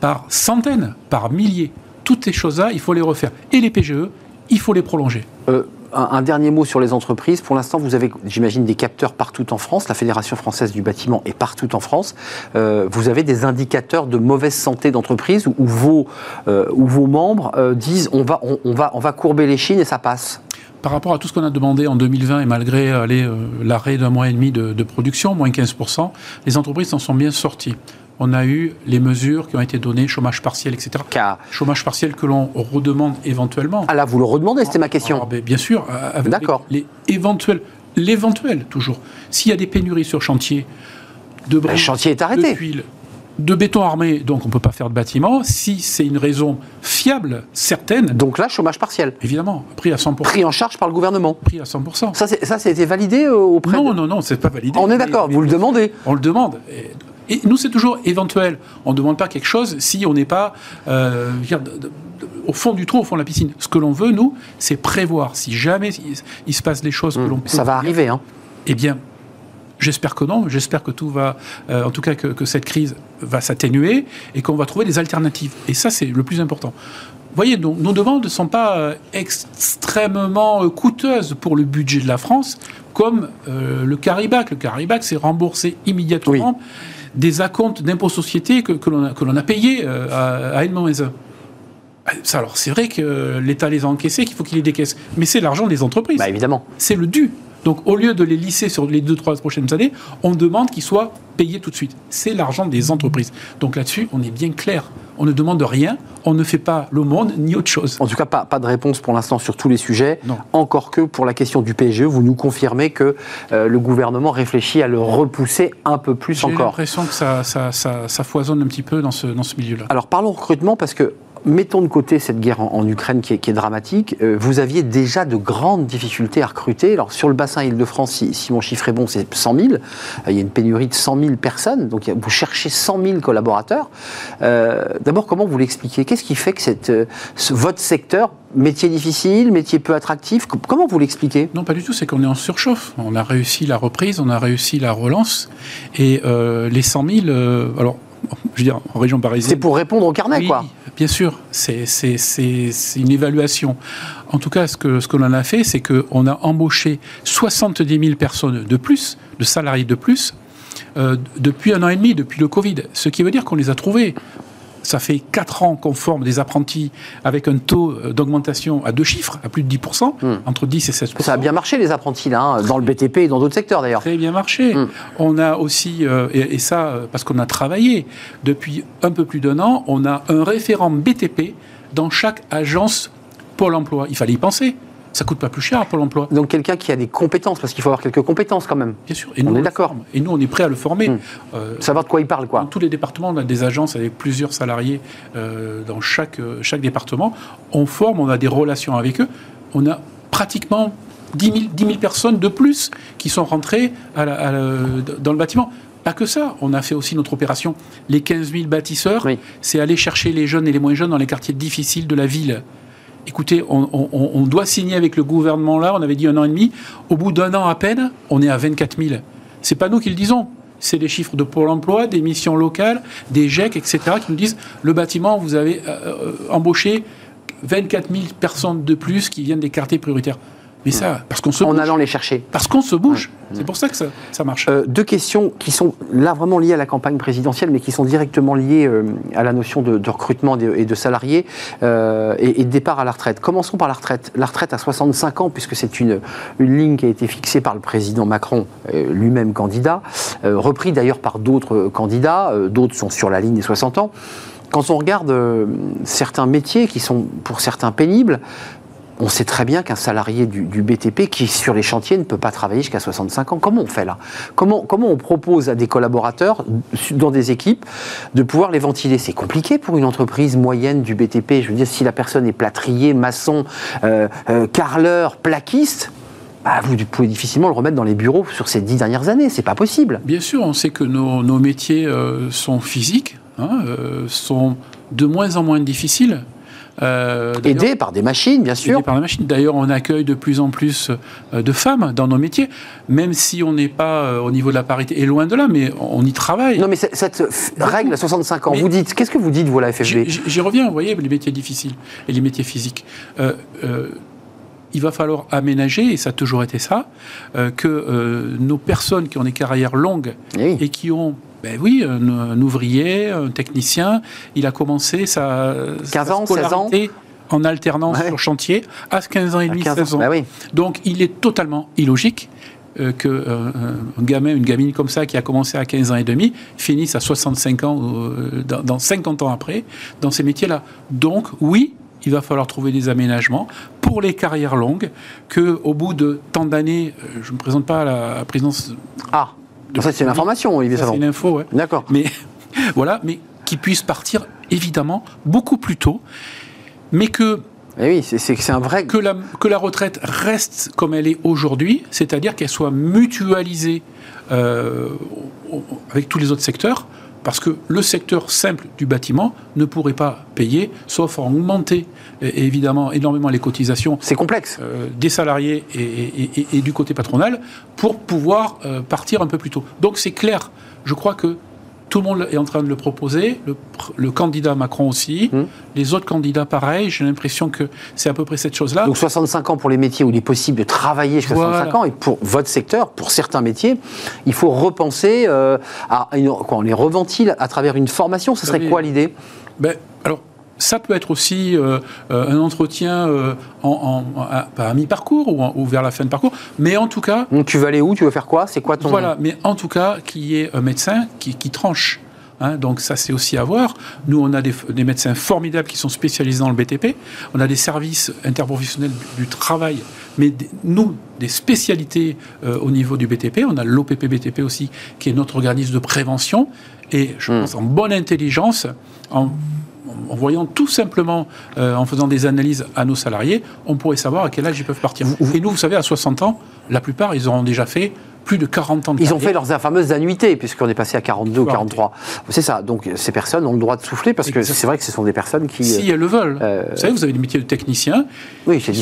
par centaines, par milliers. Toutes ces choses-là, il faut les refaire. Et les PGE, il faut les prolonger. Euh, un, dernier mot sur les entreprises. Pour l'instant, vous avez, j'imagine, des capteurs partout en France. La Fédération française du bâtiment est partout en France. Euh, vous avez des indicateurs de mauvaise santé d'entreprise où, où vos, euh, où vos membres disent on va, on, on va, on va courber les chines et ça passe. Par rapport à tout ce qu'on a demandé en 2020 et malgré allez, euh, l'arrêt d'un mois et demi de, de production, moins 15%, les entreprises s'en sont bien sorties. On a eu les mesures qui ont été données, chômage partiel, etc. Car, Chômage partiel que l'on redemande éventuellement. ah là, vous le redemandez, c'était ma question. Alors, ben, bien sûr, euh, avec D'accord. les, les éventuels, l'éventuel toujours. S'il y a des pénuries sur chantier de Le chantier est de arrêté. tuiles, de béton armé, donc on ne peut pas faire de bâtiment. Si c'est une raison fiable, certaine, Donc là, chômage partiel. évidemment, pris à 100%. Pris en charge par le gouvernement. Pris à 100%. Ça, ça, ça a été validé euh, auprès Non, de... non, non, c'est pas validé. On est d'accord, vous le demandez. On le demande. Et, et nous, c'est toujours éventuel. On ne demande pas quelque chose si on n'est pas euh, au fond du trou, au fond de la piscine. Ce que l'on veut, nous, c'est prévoir. Si jamais il, se passe des choses que l'on peut. Ça va arriver. Hein. eh bien, j'espère que non. J'espère que tout va, euh, en tout cas, que, que cette crise va s'atténuer et qu'on va trouver des alternatives. Et ça, c'est le plus important. voyez, nos, nos demandes ne sont pas euh, extrêmement euh, coûteuses pour le budget de la France, comme euh, le Caribac. Le Caribac, c'est rembourser immédiatement des acomptes d'impôts sociétés que, que l'on a, a payés euh, à, à N-1. Ça, alors, c'est vrai que l'État les a encaissés, qu'il faut qu'il les décaisse. Mais c'est l'argent des entreprises. Bah évidemment. C'est le dû. Donc, au lieu de les lisser sur les deux, trois prochaines années, on demande qu'ils soient payés tout de suite. C'est l'argent des entreprises. Donc là-dessus, on est bien clair. On ne demande rien, on ne fait pas l'aumône ni autre chose. En tout cas, pas, pas de réponse pour l'instant sur tous les sujets. Non. Encore que pour la question du PGE, vous nous confirmez que euh, le gouvernement réfléchit à le repousser un peu plus J'ai encore. l'impression que ça, ça, ça, ça foisonne un petit peu dans ce, dans ce milieu-là. Alors parlons recrutement parce que mettons de côté cette guerre en, Ukraine qui est, dramatique. Euh, vous aviez déjà de grandes difficultés à recruter. Alors sur le bassin Île-de-France, si, mon chiffre est bon, c'est 100 000. Euh, il y a une pénurie de 100 000 personnes. Donc vous cherchez 100 000 collaborateurs. Euh, D'abord, comment vous l'expliquez? Qu'est-ce qui fait que votre secteur, métier difficile, métier peu attractif, com- comment vous l'expliquez? Non, pas du tout, c'est qu'on est en surchauffe. On a réussi la reprise, on a réussi la relance. Et les 100 000, euh, alors, je veux dire, en région parisienne. C'est pour répondre au carnet, Oui, quoi. bien sûr, c'est une évaluation. En tout cas, ce que ce que l'on a fait, c'est qu'on a embauché 70 000 personnes de plus, de salariés de plus, euh, depuis un an et demi, depuis le Covid. Ce qui veut dire qu'on les a trouvés. Ça fait 4 ans qu'on forme des apprentis avec un taux euh, d'augmentation à deux chiffres, à plus de 10%, entre 10 et 16%. Ça a bien marché, les apprentis, là, hein, dans le BTP et dans d'autres secteurs, d'ailleurs. Très bien marché. Mm. On a aussi, euh, et, et ça euh, parce qu'on a travaillé depuis un peu plus d'un an, on a un référent BTP dans chaque agence Pôle emploi. Il fallait y penser. Ça coûte pas plus cher à Pôle emploi. Donc quelqu'un qui a des compétences, parce qu'il faut avoir quelques compétences quand même. Bien sûr. Et On nous, est le d'accord. Et nous, on est prêt à le former. Mm. Euh, Savoir de quoi il parle, dans quoi. tous les départements, on a des agences avec plusieurs salariés euh, dans chaque, euh, chaque département. On forme, on a des relations avec eux. On a pratiquement 10 000, 10 000 personnes de plus qui sont rentrées à la- à la- dans le bâtiment. Pas que ça, on a fait aussi notre opération. Les 15 000 bâtisseurs, Oui. c'est aller chercher les jeunes et les moins jeunes dans les quartiers difficiles de la ville. Écoutez, on, doit signer avec le gouvernement là, on avait dit un an et demi. Au bout d'un an à peine, on est à 24 000. C'est pas nous qui le disons. C'est les chiffres de Pôle emploi, des missions locales, des GEC, etc., qui nous disent le bâtiment, vous avez euh, euh, embauché 24 000 personnes de plus qui viennent des quartiers prioritaires. Mais ça, parce qu'on se En bouge. allant les chercher. Parce qu'on se bouge. C'est pour ça que ça, ça marche. Euh, deux questions qui sont là vraiment liées à la campagne présidentielle, mais qui sont directement liées euh, à la notion de, de recrutement de- et de salariés euh, et, et de départ à la retraite. Commençons par la retraite. La retraite à 65 ans, puisque c'est une, une ligne qui a été fixée par le président Macron, lui-même candidat, repris d'ailleurs par d'autres candidats, d'autres sont sur la ligne des 60 ans. Quand on regarde euh, certains métiers qui sont pour certains pénibles, on sait très bien qu'un salarié du, BTP qui sur les chantiers ne peut pas travailler jusqu'à 65 ans. Comment on fait là? Comment, on propose à des collaborateurs dans des équipes de pouvoir les ventiler? C'est compliqué pour une entreprise moyenne du BTP. Je veux dire, si la personne est plâtrier, maçon, euh, euh, plaquiste, bah, vous pouvez difficilement le remettre dans les bureaux sur ces dix dernières années. C'est pas possible. Bien sûr, on sait que nos, nos métiers euh, sont physiques, hein, euh, sont de moins en moins difficiles. Euh, Aidé par des machines, bien sûr. aidés par la machine. D'ailleurs, on accueille de plus en plus euh, de femmes dans nos métiers, même si on n'est pas euh, au niveau de la parité, et loin de là, mais on y travaille. Non, mais cette, règle à 65 ans, Mais- vous dites, qu'est-ce que vous dites, vous, la FFB J'y reviens, vous voyez, les métiers difficiles et les métiers physiques. Euh, euh, il va falloir aménager, et ça a toujours été ça, euh, que euh, nos personnes qui ont des carrières longues oui. et qui ont, ben oui, un, un ouvrier, un technicien, il a commencé sa, 15 sa ans, 16 ans scolarité en alternance Ouais. sur chantier à 15 ans et demi, 15 16 ans. Oui. Donc il est totalement illogique euh, que euh, un gamin, une gamine comme ça qui a commencé à 15 ans et demi finisse à 65 ans, euh, dans, dans 50 ans après, dans ces métiers-là. Donc oui, il va falloir trouver des aménagements pour les carrières longues, que au bout de tant d'années, euh, je ne me présente pas à la présidence, Ah, ça c'est l'information, Olivier ça c'est une info, ouais. D'accord. mais voilà, mais qui puissent partir évidemment beaucoup plus tôt, mais que Eh oui, c'est- un vrai. que la, que la retraite reste comme elle est aujourd'hui, c'est-à-dire qu'elle soit mutualisée euh, avec tous les autres secteurs, parce que le secteur simple du bâtiment ne pourrait pas payer, sauf à augmenter euh, évidemment énormément les cotisations C'est complexe. euh, des salariés et, et- et- et du côté patronal pour pouvoir euh, partir un peu plus tôt. Donc c'est clair, je crois que Tout le monde est en train de le proposer, le, candidat Macron aussi, Hmm. les autres candidats pareil. J'ai l'impression que c'est à peu près cette chose-là. Donc 65 ans pour les métiers où il est possible de travailler jusqu'à Voilà. 65 ans. Et pour votre secteur, pour certains métiers, il faut repenser euh, à une, quoi, on les reventile à travers une formation. Ce serait Oui. quoi l'idée? Ben, alors, ça peut être aussi euh, euh, un entretien euh, en, en- à, pas à mi-parcours ou, vers la fin de parcours, mais en tout cas, Donc, Tu veux aller où? Tu veux faire quoi? C'est quoi ton... Voilà, mais en tout cas, qu'il y ait un médecin qui, qui tranche. Hein, donc ça, c'est aussi à voir. Nous, on a des, des médecins formidables qui sont spécialisés dans le BTP. On a des services interprofessionnels du, du travail, mais des- nous, des spécialités euh, au niveau du BTP. On a l'OPP BTP aussi, qui est notre organisme de prévention. Et je Hmm. pense en bonne intelligence, en, en voyant tout simplement, euh, en faisant des analyses à nos salariés, on pourrait savoir à quel âge ils peuvent partir. Et nous, vous savez, à 60 ans, la plupart, ils auront déjà fait plus de 40 ans de Ils ont fait leurs fameuses annuités, puisqu'on est passé à 42 ou Faut 43. C'est ça. Donc ces personnes ont le droit de souffler, parce que c'est vrai que ce sont des personnes qui... Si elles le veulent. Euh, Vous savez, vous avez des métiers de technicien oui, c'est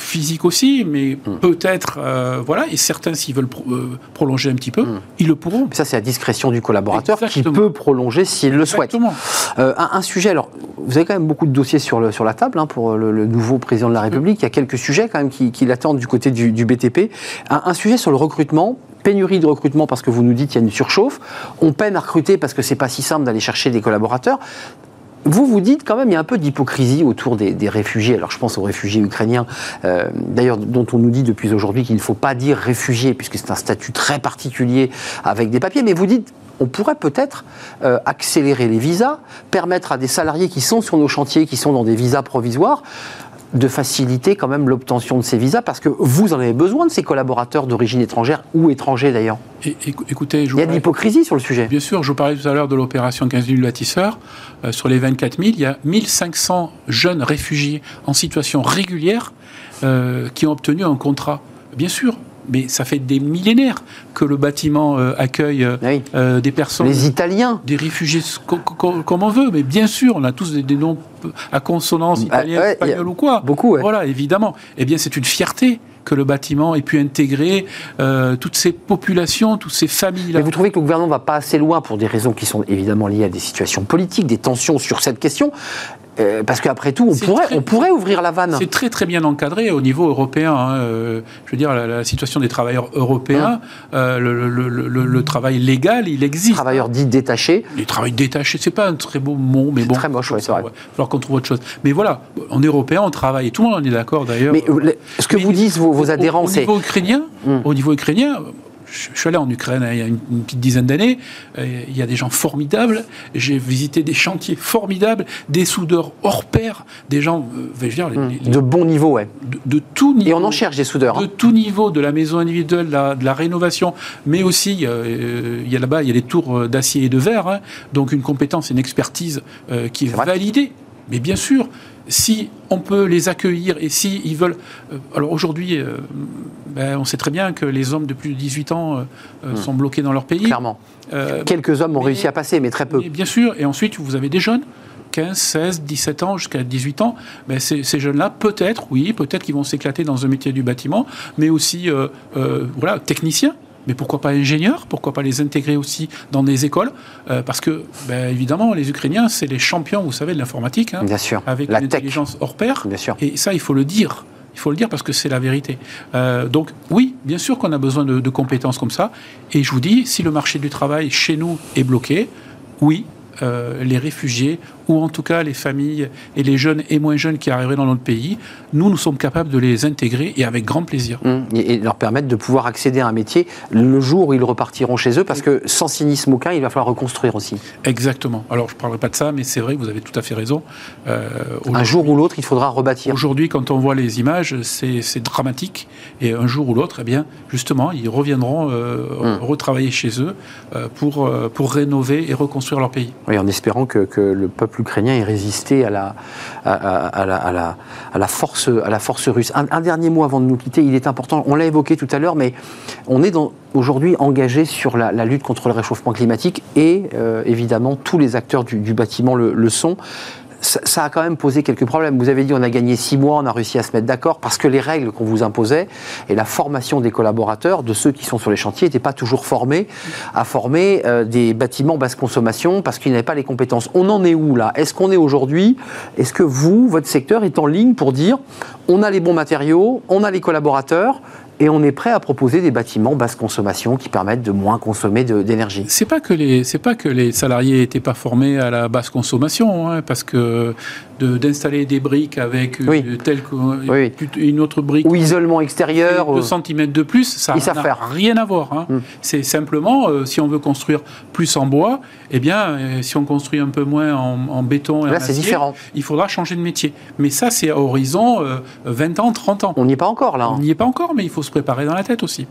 physiques aussi, mais Hmm. peut-être, euh, voilà, et certains, s'ils veulent pro- euh, prolonger un petit peu, Hmm. ils le pourront. Ça, c'est à discrétion du collaborateur Exactement. qui peut prolonger s'il le souhaite. Exactement. Euh, un, un sujet, alors, vous avez quand même beaucoup de dossiers sur, le, sur la table hein, pour le, le nouveau président de la République. Il y a quelques sujets quand même qui, qui l'attendent du côté du, du BTP. Un, un sujet sur le recrutement. Pénurie de recrutement parce que vous nous dites qu'il y a une surchauffe. On peine à recruter parce que c'est pas si simple d'aller chercher des collaborateurs. Vous vous dites quand même il y a un peu d'hypocrisie autour des, réfugiés. Alors je pense aux réfugiés ukrainiens, euh, d'ailleurs dont on nous dit depuis aujourd'hui qu'il ne faut pas dire réfugiés puisque c'est un statut très particulier avec des papiers. Mais vous dites on pourrait peut-être euh, accélérer les visas, permettre à des salariés qui sont sur nos chantiers, qui sont dans des visas provisoires, de faciliter quand même l'obtention de ces visas parce que vous en avez besoin de ces collaborateurs d'origine étrangère ou étrangers d'ailleurs. Écoutez, je Il y a de l'hypocrisie sur le sujet. Bien sûr, je vous parlais tout à l'heure de l'opération 15 000 bâtisseurs. Euh, sur les 24 000, il y a 1500 jeunes réfugiés en situation régulière euh, qui ont obtenu un contrat. Bien sûr, mais ça fait des millénaires que le bâtiment euh, accueille euh, Oui. euh, des personnes. Les Italiens, des réfugiés co- co- comme on veut, mais bien sûr, on a tous des, des noms à consonance Bah, italienne, ouais, y espagnole ou quoi. beaucoup, ouais. Voilà, évidemment. Eh bien, c'est une fierté que le bâtiment ait pu intégrer euh, toutes ces populations, toutes ces familles-là. Mais vous trouvez que le gouvernement va pas assez loin pour des raisons qui sont évidemment liées à des situations politiques, des tensions sur cette question Euh, Parce qu'après tout, on pourrait, très- on pourrait ouvrir la vanne. C'est très très bien encadré au niveau européen. hein, euh, je veux dire, la, la situation des travailleurs européens, Hein. euh, le, le- le- le- le travail légal, il existe. Travailleurs dits détachés. Les travails détachés, c'est pas un très beau mot, mais bon. très moche, ouais, c'est vrai. Va falloir qu'on trouve autre chose. Mais voilà, en européen, on travaille, et tout le monde en est d'accord d'ailleurs. Mais euh, ce que Mais vous disent vos, vos Au- adhérents, au, c'est. niveau ukrainien, au niveau ukrainien, je, suis allé en Ukraine hein, il y a une, petite dizaine d'années. euh, Il y a des gens formidables. J'ai visité des chantiers formidables, des soudeurs hors pair, des gens, euh, je veux dire, les- les- De bon niveau, ouais. de, de tout niveau. Et on en cherche des soudeurs. De hein. tout niveau, de la maison individuelle, de la, de la rénovation, mais aussi, euh, il y a là-bas, il y a des tours d'acier et de verre, hein, donc une compétence, une expertise euh, qui est, C'est validée. Mais bien sûr, si on peut les accueillir et si ils veulent... euh, alors aujourd'hui, euh, ben, on sait très bien que les hommes de plus de 18 ans euh, euh, sont bloqués dans leur pays. Hmm. Clairement. Euh, Quelques hommes ont mais- réussi à passer, mais très peu. mais bien sûr, et ensuite vous avez des jeunes, 15, 16, 17 ans jusqu'à 18 ans. Ben, ces, ces jeunes-là, peut-être, oui, peut-être qu'ils vont s'éclater dans un métier du bâtiment, mais aussi, euh, euh, voilà, techniciens. Mais pourquoi pas ingénieurs? Pourquoi pas les intégrer aussi dans des écoles? Euh, Parce que, ben, évidemment, les Ukrainiens, c'est les champions, vous savez, de l'informatique, hein, Bien sûr. avec La une tech. intelligence hors pair. Bien sûr. Et ça, il faut le dire. Il faut le dire parce que c'est la vérité. Euh, donc oui, bien sûr qu'on a besoin de, de compétences comme ça. Et je vous dis, si le marché du travail chez nous est bloqué, oui, euh, les réfugiés, ou en tout cas les familles et les jeunes et moins jeunes qui arriveraient dans notre pays, nous, nous sommes capables de les intégrer et avec grand plaisir. Hum, Et, leur permettre de pouvoir accéder à un métier le jour où ils repartiront chez eux, parce que sans cynisme aucun, il va falloir reconstruire aussi. Exactement. Alors, je ne parlerai pas de ça, mais c'est vrai vous avez tout à fait raison. Euh, Un jour ou l'autre, il faudra rebâtir. Aujourd'hui, quand on voit les images, c'est dramatique. Et un jour ou l'autre, eh bien, justement, ils reviendront euh, Hmm. retravailler chez eux euh, pour, pour rénover et reconstruire leur pays. Oui, en espérant que, que le peuple ukrainien ait résisté à la, force, russe. Un, dernier mot avant de nous quitter, il est important, on l'a évoqué tout à l'heure, mais on est aujourd'hui engagé sur la, lutte contre le réchauffement climatique et euh, évidemment tous les acteurs du, bâtiment le sont. Ça, a quand même posé quelques problèmes. Vous avez dit on a gagné six mois, on a réussi à se mettre d'accord parce que les règles qu'on vous imposait et la formation des collaborateurs, de ceux qui sont sur les chantiers, n'étaient pas toujours formés à former euh, des bâtiments basse consommation parce qu'ils n'avaient pas les compétences. On en est où là? Est-ce qu'on est aujourd'hui? Est-ce que vous, votre secteur, est en ligne pour dire on a les bons matériaux, on a les collaborateurs et on est prêt à proposer des bâtiments basse consommation qui permettent de moins consommer d'énergie. C'est pas que les pas que les salariés n'étaient pas formés à la basse consommation, hein, parce que d'installer des briques avec telle une autre brique ou isolement extérieur, 2 cm de plus, ça n'a rien à voir. Hein. Hmm. C'est simplement euh, si on veut construire plus en bois, eh bien euh, si on construit un peu moins en, béton et Là, c'est différent. Il faudra changer de métier. Mais ça, c'est à horizon 20 euh, ans, 30 ans. On n'y est pas encore là. On n'y est pas encore, mais il faut se préparer dans la tête aussi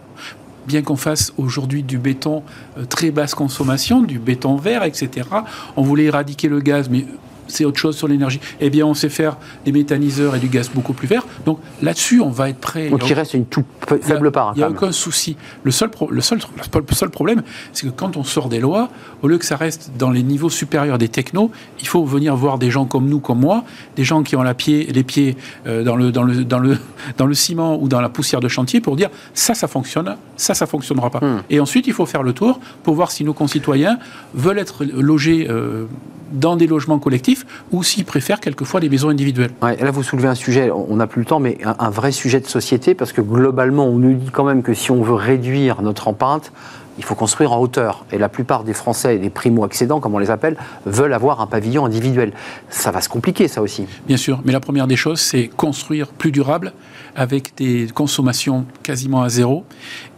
bien qu'on fasse aujourd'hui du béton euh, très basse consommation, du béton vert, etc., on voulait éradiquer le gaz, mais c'est autre chose sur l'énergie. Eh bien, on sait faire des méthaniseurs et du gaz beaucoup plus vert. Donc là-dessus, on va être prêt. Donc il reste une toute faible part. Il n'y a, aucun souci. Le seul, le, seul, le seul problème, c'est que quand on sort des lois, au lieu que ça reste dans les niveaux supérieurs des technos, il faut venir voir des gens comme nous, comme moi, des gens qui ont la pied, les pieds euh, dans, le, dans, le, dans, le, dans le ciment ou dans la poussière de chantier pour dire ça, ça fonctionne, ça, ça fonctionnera pas. Hmm. Et ensuite, il faut faire le tour pour voir si nos concitoyens veulent être logés euh, dans des logements collectifs ou s'ils préfèrent quelquefois des maisons individuelles. là, vous soulevez un sujet, on n'a plus le temps, mais un, vrai sujet de société, parce que globalement, on nous dit quand même que si on veut réduire notre empreinte, il faut construire en hauteur. Et la plupart des Français, des primo-accédants, comme on les appelle, veulent avoir un pavillon individuel. Ça va se compliquer, ça aussi. Bien sûr, mais la première des choses, c'est construire plus durable, avec des consommations quasiment à zéro.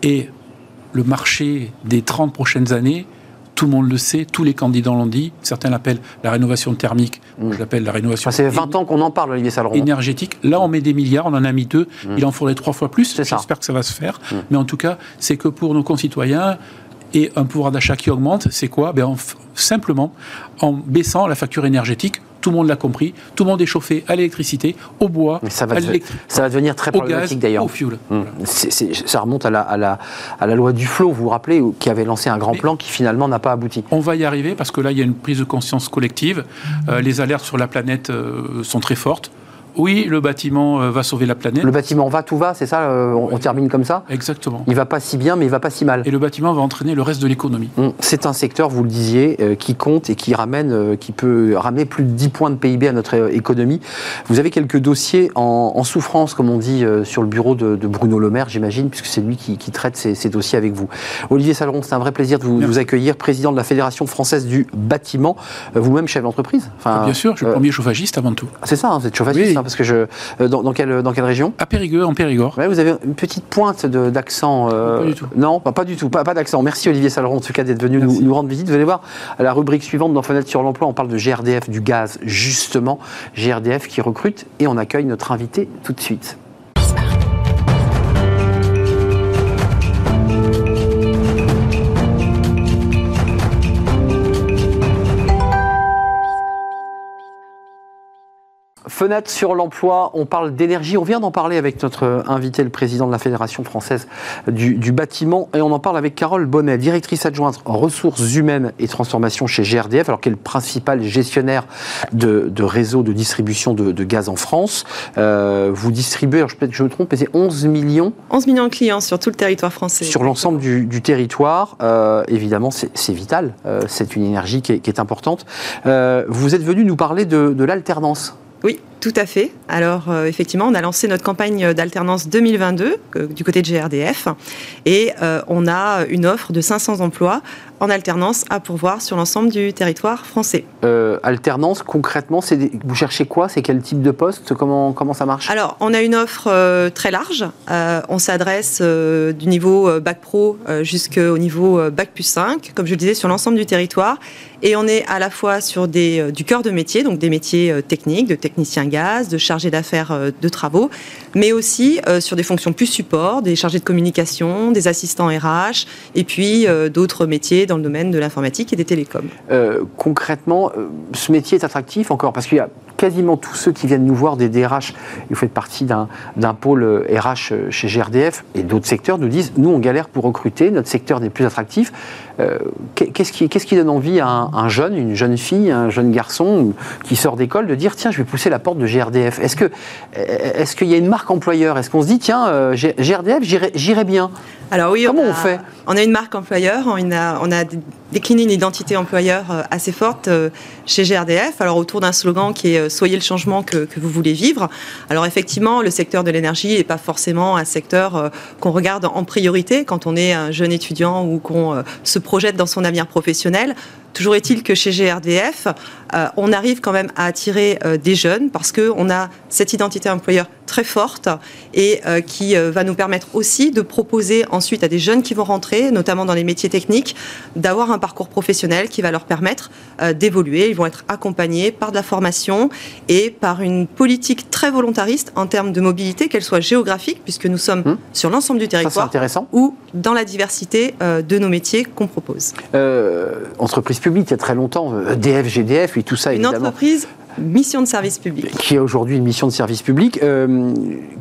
Et le marché des 30 prochaines années, tout le monde le sait, tous les candidats l'ont dit. Certains l'appellent la rénovation thermique, mmh. je l'appelle la rénovation. Ça fait 20 ans qu'on en parle, Olivier Saleron. Énergétique. Là, on met des milliards, on en a mis deux. Mmh. Il en faudrait trois fois plus. J'espère que ça va se faire. Mmh. Mais en tout cas, c'est que pour nos concitoyens, et un pouvoir d'achat qui augmente, c'est quoi? Ben, Simplement en baissant la facture énergétique tout le monde l'a compris, tout le monde est chauffé à l'électricité, au bois, ça va, ça va devenir très problématique d'ailleurs. Au fuel. Mmh. ça remonte à la, à, la, à la, loi du flot, vous vous rappelez, qui avait lancé un grand plan qui finalement n'a pas abouti. On va y arriver parce que là, il y a une prise de conscience collective. Euh, les alertes sur la planète euh, sont très fortes oui, le bâtiment euh, va sauver la planète. Le bâtiment va, tout va, c'est ça euh, on, termine comme ça Exactement. Il va pas si bien, mais il va pas si mal. Et le bâtiment va entraîner le reste de l'économie. Hum, c'est un secteur, vous le disiez, euh, qui compte et qui ramène, qui peut ramener plus de 10 points de PIB à notre économie. Vous avez quelques dossiers en, souffrance, comme on dit, sur le bureau de, Bruno Le Maire, j'imagine, puisque c'est lui qui, traite ces, dossiers avec vous. Olivier Saleron, c'est un vrai plaisir de vous, accueillir, président de la Fédération française du bâtiment, vous-même chef d'entreprise? Enfin, bien sûr, je suis le premier chauffagiste avant tout. C'est ça, hein, vous êtes chauffagiste, hein, parce que je euh, dans, quelle, dans quelle région À Périgueux, en Périgord. vous avez une petite pointe d'accent. Euh, pas du tout. Non, pas, du tout, pas, pas d'accent. Merci Olivier Saleron, en tout cas, d'être venu nous, rendre visite. Vous allez voir, à la rubrique suivante dans Fenêtre sur l'emploi, on parle de GRDF, du gaz, justement. GRDF qui recrute et on accueille notre invité tout de suite. Fenêtre sur l'emploi, on parle d'énergie. On vient d'en parler avec notre invité, le président de la Fédération française du, bâtiment. Et on en parle avec Carole Bonnet, directrice adjointe ressources humaines et transformation chez GRDF, alors qu'elle est le principal gestionnaire de, de réseau de distribution de, gaz en France. Euh, vous distribuez, alors peut-être je me trompe, mais c'est 11 millions 11 millions de clients sur tout le territoire français. Sur l'ensemble du, territoire. Euh, évidemment, c'est vital. Euh, c'est une énergie qui est, qui est importante. vous êtes venu nous parler de, de l'alternance. Oui, tout à fait. Alors, euh, effectivement, on a lancé notre campagne d'alternance 2022 euh, du côté de GRDF et euh, on a une offre de 500 emplois en alternance à pourvoir sur l'ensemble du territoire français. alternance, concrètement, vous cherchez quoi? C'est quel type de poste? Comment, comment ça marche? Alors, on a une offre très large. on s'adresse du niveau Bac Pro jusqu'au niveau Bac plus 5, comme je le disais, sur l'ensemble du territoire. Et on est à la fois sur des, du cœur de métier, donc des métiers techniques, de technicien gaz, de chargé d'affaires euh, de travaux, mais aussi euh, sur des fonctions plus support, des chargés de communication, des assistants RH, et puis euh, d'autres métiers dans le domaine de l'informatique et des télécoms. Euh, concrètement, euh, ce métier est attractif encore parce qu'il y a quasiment tous ceux qui viennent nous voir des DRH, vous faites partie d'un pôle euh, RH euh, chez GRDF et d'autres secteurs nous disent nous on galère pour recruter, notre secteur n'est plus attractif. Euh, qu'est- Qu'est-ce qui, donne envie à un, un jeune, une jeune fille, un jeune garçon qui sort d'école de dire tiens je vais pousser la porte de GRDF Est-ce que est-ce qu'il y a une marque employeur? Est-ce qu'on se dit tiens euh, GRDF j'irai- bien? Alors oui, Comment on, on a, fait? On a une marque employeur, on a, on a décliné une identité employeur euh, assez forte euh, chez GRDF, alors autour d'un slogan qui est euh, Soyez le changement que, vous voulez vivre. Alors effectivement, le secteur de l'énergie n'est pas forcément un secteur qu'on regarde en priorité quand on est un jeune étudiant ou qu'on se projette dans son avenir professionnel. Toujours est-il que chez GRDF, euh, on arrive quand même à attirer euh, des jeunes parce qu'on a cette identité employeur très forte et euh, qui va nous permettre aussi de proposer ensuite à des jeunes qui vont rentrer, notamment dans les métiers techniques, d'avoir un parcours professionnel qui va leur permettre d'évoluer. Ils vont être accompagnés par de la formation et par une politique très volontariste en termes de mobilité, qu'elle soit géographique, puisque nous sommes Hum. sur l'ensemble du territoire, ou dans la diversité de nos métiers qu'on propose. Entreprise publique, il y a très longtemps, euh, EDF, GDF, et tout ça Une évidemment. entreprise mission de service public. qui a aujourd'hui une mission de service public, euh,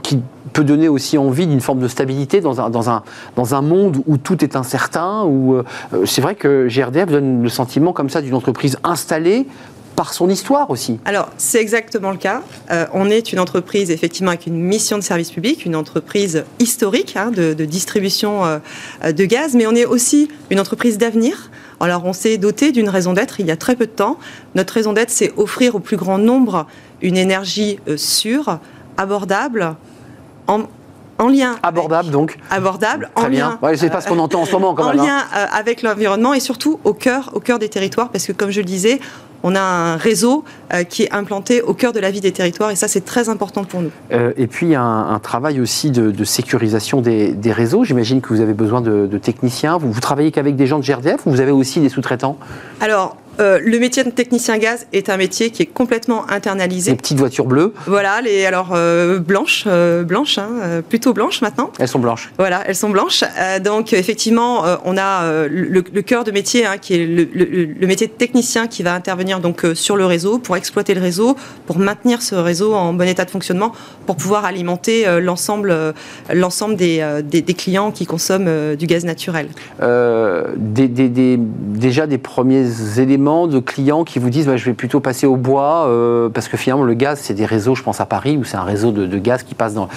qui peut donner aussi envie d'une forme de stabilité dans un, dans un, dans un monde où tout est incertain. Où, euh, c'est vrai que GRDF donne le sentiment comme ça d'une entreprise installée par son histoire aussi. Alors, c'est exactement le cas. Euh, on est une entreprise, effectivement, avec une mission de service public, une entreprise historique hein, de, de distribution euh, de gaz, mais on est aussi une entreprise d'avenir. Alors, on s'est doté d'une raison d'être il y a très peu de temps. Notre raison d'être, c'est offrir au plus grand nombre une énergie euh, sûre, abordable, en, en lien. Abordable donc. Abordable, Très en bien. lien. Ouais, c'est pas ce qu'on entend en ce moment quand en même. hein. lien euh, avec l'environnement et surtout au cœur, au cœur des territoires, parce que comme je le disais, on a un réseau euh, qui est implanté au cœur de la vie des territoires et ça c'est très important pour nous. Euh, et puis un, un travail aussi de, de sécurisation des, des réseaux. J'imagine que vous avez besoin de, de techniciens. Vous, vous travaillez qu'avec des gens de GRDF ou vous avez aussi des sous-traitants? Alors, euh, le métier de technicien gaz est un métier qui est complètement internalisé. petites voitures bleues, Voilà, les alors euh, blanches, euh, blanches, hein, plutôt blanches maintenant. elles sont blanches. Voilà, elles sont blanches. Donc effectivement, on a le, le cœur de métier hein, qui est le, le- le métier de technicien qui va intervenir donc sur le réseau pour exploiter le réseau, pour maintenir ce réseau en bon état de fonctionnement, pour pouvoir alimenter l'ensemble l'ensemble des, des, des clients qui consomment du gaz naturel. Des- déjà des premiers éléments de clients qui vous disent bah, je vais plutôt passer au bois euh, parce que finalement le gaz c'est des réseaux je pense à Paris où c'est un réseau de, gaz qui passe dans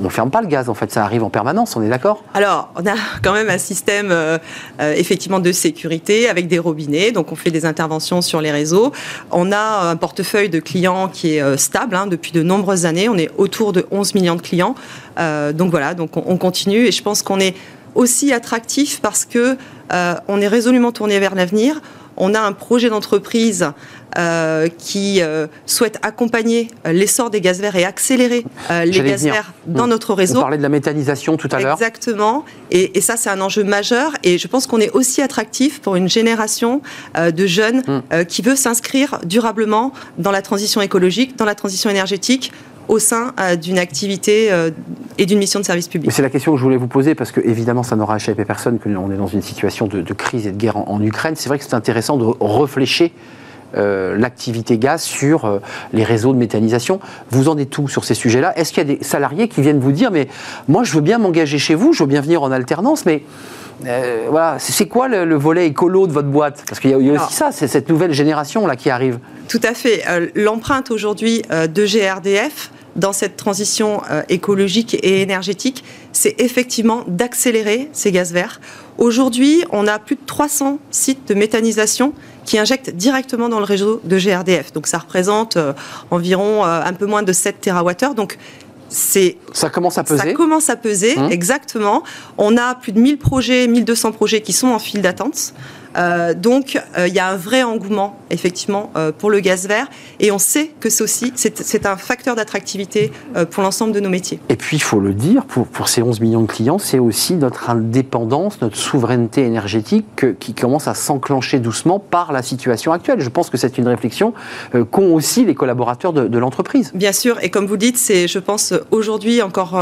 on ne ferme pas le gaz en fait ça arrive en permanence on est d'accord? Alors, on a quand même un système euh, euh, effectivement de sécurité avec des robinets, donc on fait des interventions sur les réseaux. On a un portefeuille de clients qui est stable hein, depuis de nombreuses années. On est autour de 11 millions de clients. Donc voilà, donc on, on continue et je pense qu'on est aussi attractif parce que on est résolument tourné vers l'avenir. On a un projet d'entreprise euh, qui euh, souhaite accompagner euh, l'essor des gaz verts et accélérer euh, les gaz venir. verts dans Mmh. notre on réseau. parlait de la méthanisation tout à l'heure Exactement. Et, et ça, c'est un enjeu majeur. Et je pense qu'on est aussi attractif pour une génération de jeunes Mm. euh, qui veut s'inscrire durablement dans la transition écologique, dans la transition énergétique, au sein euh, d'une activité euh, et d'une mission de service public. C'est la question que je voulais vous poser parce que évidemment ça n'aura échappé personne que on est dans une situation de, crise et de guerre en, Ukraine. C'est vrai que c'est intéressant de réfléchir euh, l'activité gaz sur les réseaux de méthanisation. Vous en êtes où sur ces sujets-là? Est-ce qu'il y a des salariés qui viennent vous dire mais moi je veux bien m'engager chez vous, je veux bien venir en alternance, mais euh, voilà, c'est quoi le, le volet écolo de votre boîte? Parce qu'il y a, il y a Alors- aussi ça, c'est cette nouvelle génération là qui arrive. Tout à fait. Euh, L'empreinte aujourd'hui euh, de GRDF dans cette transition écologique et énergétique, c'est effectivement d'accélérer ces gaz verts. Aujourd'hui, on a plus de 300 sites de méthanisation qui injectent directement dans le réseau de GRDF. Donc ça représente environ un peu moins de 7 TWh. Donc c'est Ça commence à peser. ça commence à peser, Hum. exactement. On a plus de 1000 projets, 1200 projets qui sont en file d'attente. Euh, donc, euh, il y a un vrai engouement, effectivement, euh, pour le gaz vert. Et on sait que c'est aussi c'est un facteur d'attractivité pour l'ensemble de nos métiers. Et puis, il faut le dire, pour, pour ces 11 millions de clients, c'est aussi notre indépendance, notre souveraineté énergétique qui commence à s'enclencher doucement par la situation actuelle. Je pense que c'est une réflexion qu'ont aussi les collaborateurs de, de l'entreprise. Bien sûr, et comme vous le dites, c'est, je pense, aujourd'hui encore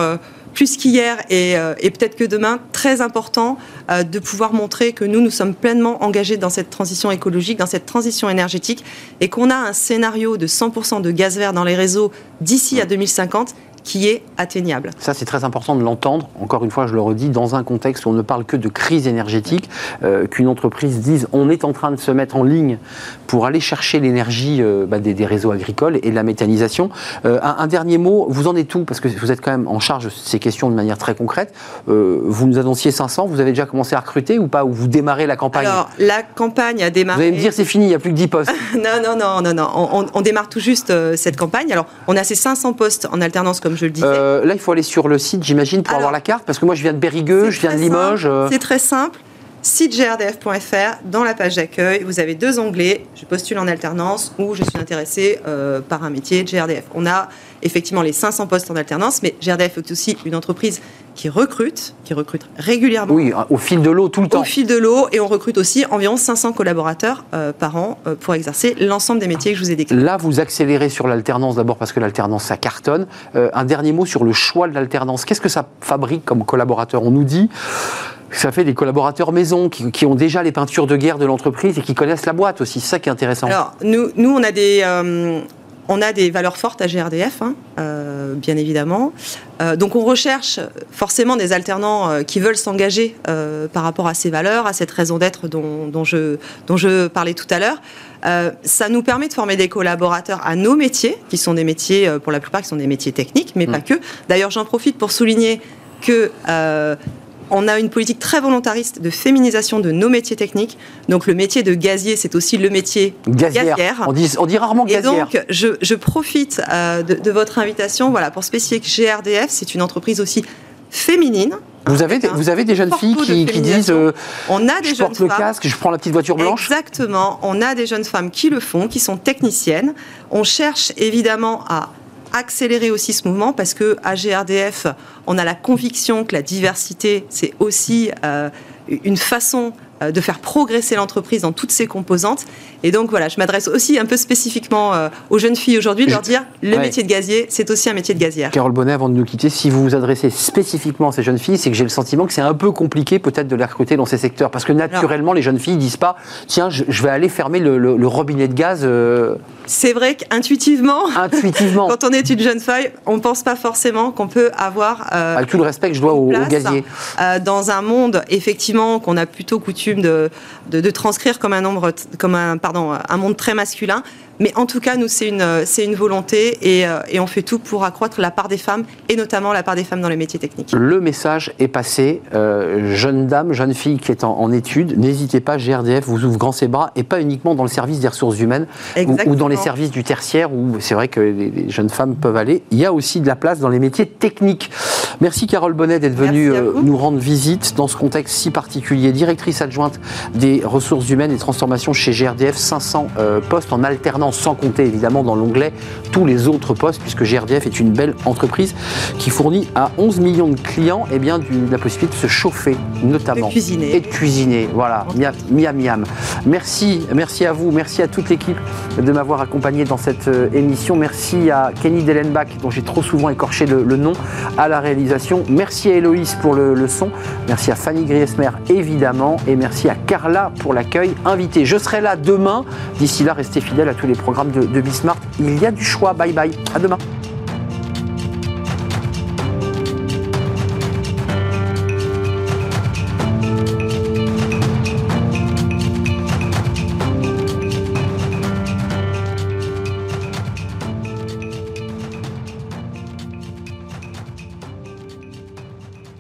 plus qu'hier euh, et, peut-être que demain, très important euh, de pouvoir montrer que nous, nous sommes pleinement engagés dans cette transition écologique, dans cette transition énergétique, et qu'on a un scénario de 100% de gaz vert dans les réseaux d'ici à 2050 qui est atteignable. Ça, c'est très important de l'entendre. Encore une fois, je le redis, dans un contexte où on ne parle que de crise énergétique, euh, qu'une entreprise dise on est en train de se mettre en ligne pour aller chercher l'énergie euh, bah, des, réseaux agricoles et de la méthanisation. Euh, un, dernier mot, vous en êtes où? Parce que vous êtes quand même en charge de ces questions de manière très concrète. vous nous annonciez 500, vous avez déjà commencé à recruter ou pas? Ou vous démarrez la campagne? Alors, la campagne a démarré. Vous allez me dire c'est fini, il n'y a plus que 10 postes. non, non, non, non, non. On, on, démarre tout juste cette campagne. Alors, on a ces 500 postes en alternance, comme je le disais. Euh, là, il faut aller sur le site, j'imagine, pour avoir la carte, parce que moi, je viens de Bérigueux, je viens de Limoges. Euh. C'est très simple. Site grdf.fr, dans la page d'accueil, vous avez deux onglets. Je postule en alternance ou je suis intéressé euh, par un métier GRDF. On a effectivement les 500 postes en alternance, mais GRDF est aussi une entreprise qui recrute, qui recrute régulièrement. Oui, au fil de l'eau, tout le temps. Au fil de l'eau, et on recrute aussi environ 500 collaborateurs euh, par an euh, pour exercer l'ensemble des métiers que je vous ai décrits. Là, vous accélérez sur l'alternance d'abord parce que l'alternance, ça cartonne. Euh, un dernier mot sur le choix de l'alternance. Qu'est-ce que ça fabrique comme collaborateur? On nous dit ça fait des collaborateurs maison qui, ont déjà les peintures de guerre de l'entreprise et qui connaissent la boîte aussi. C'est ça qui est intéressant. Alors, nous, nous on a des, on a des valeurs fortes à GRDF, hein, euh, bien évidemment. Euh, donc on recherche forcément des alternants euh, qui veulent s'engager par rapport à ces valeurs, à cette raison d'être dont, je, dont je parlais tout à l'heure. ça nous permet de former des collaborateurs à nos métiers, qui sont des métiers, pour la plupart, qui sont des métiers techniques, mais pas mmh. que. D'ailleurs, j'en profite pour souligner que on a une politique très volontariste de féminisation de nos métiers techniques. Donc le métier de gazier, c'est aussi le métier gazière. On, dit, on dit rarement gazière. Et donc je, profite euh, de, votre invitation voilà, pour spécifier que GRDF, c'est une entreprise aussi féminine. Vous avez, des, vous avez des jeunes filles qui, disent euh, on a des je jeunes porte le casque, je prends la petite voiture blanche Exactement, on a des jeunes femmes qui le font, qui sont techniciennes. On cherche évidemment à accélérer aussi ce mouvement parce que à GRDF, on a la conviction que la diversité, c'est aussi euh, une façon de faire progresser l'entreprise dans toutes ses composantes. Et donc voilà, je m'adresse aussi un peu spécifiquement euh, aux jeunes filles aujourd'hui, de leur dire le métier de gazier, c'est aussi un métier de gazière. Carole Bonnet, avant de nous quitter, si vous vous adressez spécifiquement à ces jeunes filles, c'est que j'ai le sentiment que c'est un peu compliqué peut-être de les recruter dans ces secteurs. Parce que naturellement, les jeunes filles disent pas tiens, je, vais aller fermer le, robinet de gaz. Euh. C'est vrai qu'intuitivement, Intuitivement. quand on est une jeune fille, on ne pense pas forcément qu'on peut avoir. Avec tout le respect que je dois aux, aux gaziers. dans un monde, effectivement, qu'on a plutôt coutume de, transcrire comme un monde très masculin. Mais en tout cas, nous, c'est une, c'est une volonté et, euh, et, on fait tout pour accroître la part des femmes et notamment la part des femmes dans les métiers techniques. Le message est passé. Euh, jeune dame, jeune fille qui est en, études, n'hésitez pas, GRDF vous ouvre grand ses bras et pas uniquement dans le service des ressources humaines ou, dans les services du tertiaire où c'est vrai que les, jeunes femmes peuvent aller. Il y a aussi de la place dans les métiers techniques. Merci Carole Bonnet d'être venue euh, nous rendre visite dans ce contexte si particulier. Directrice adjointe des ressources humaines et transformation chez GRDF, 500 postes en alternance sans compter évidemment dans l'onglet tous les autres postes, puisque GRDF est une belle entreprise qui fournit à 11 millions de clients eh bien, la possibilité de se chauffer, notamment. De cuisiner. Et de cuisiner, voilà, miam miam. Merci, merci à vous, merci à toute l'équipe de m'avoir accompagné dans cette euh, émission. Merci à Kenny Dellenbach, dont j'ai trop souvent écorché le, nom, à la réalisation. Merci à Héloïse pour le, son. Merci à Fanny Griesmer, évidemment. Et merci à Carla pour l'accueil invité. Je serai là demain. D'ici là, restez fidèles à tous les programme de, de Bismarck. Il y a du choix. Bye bye. À demain.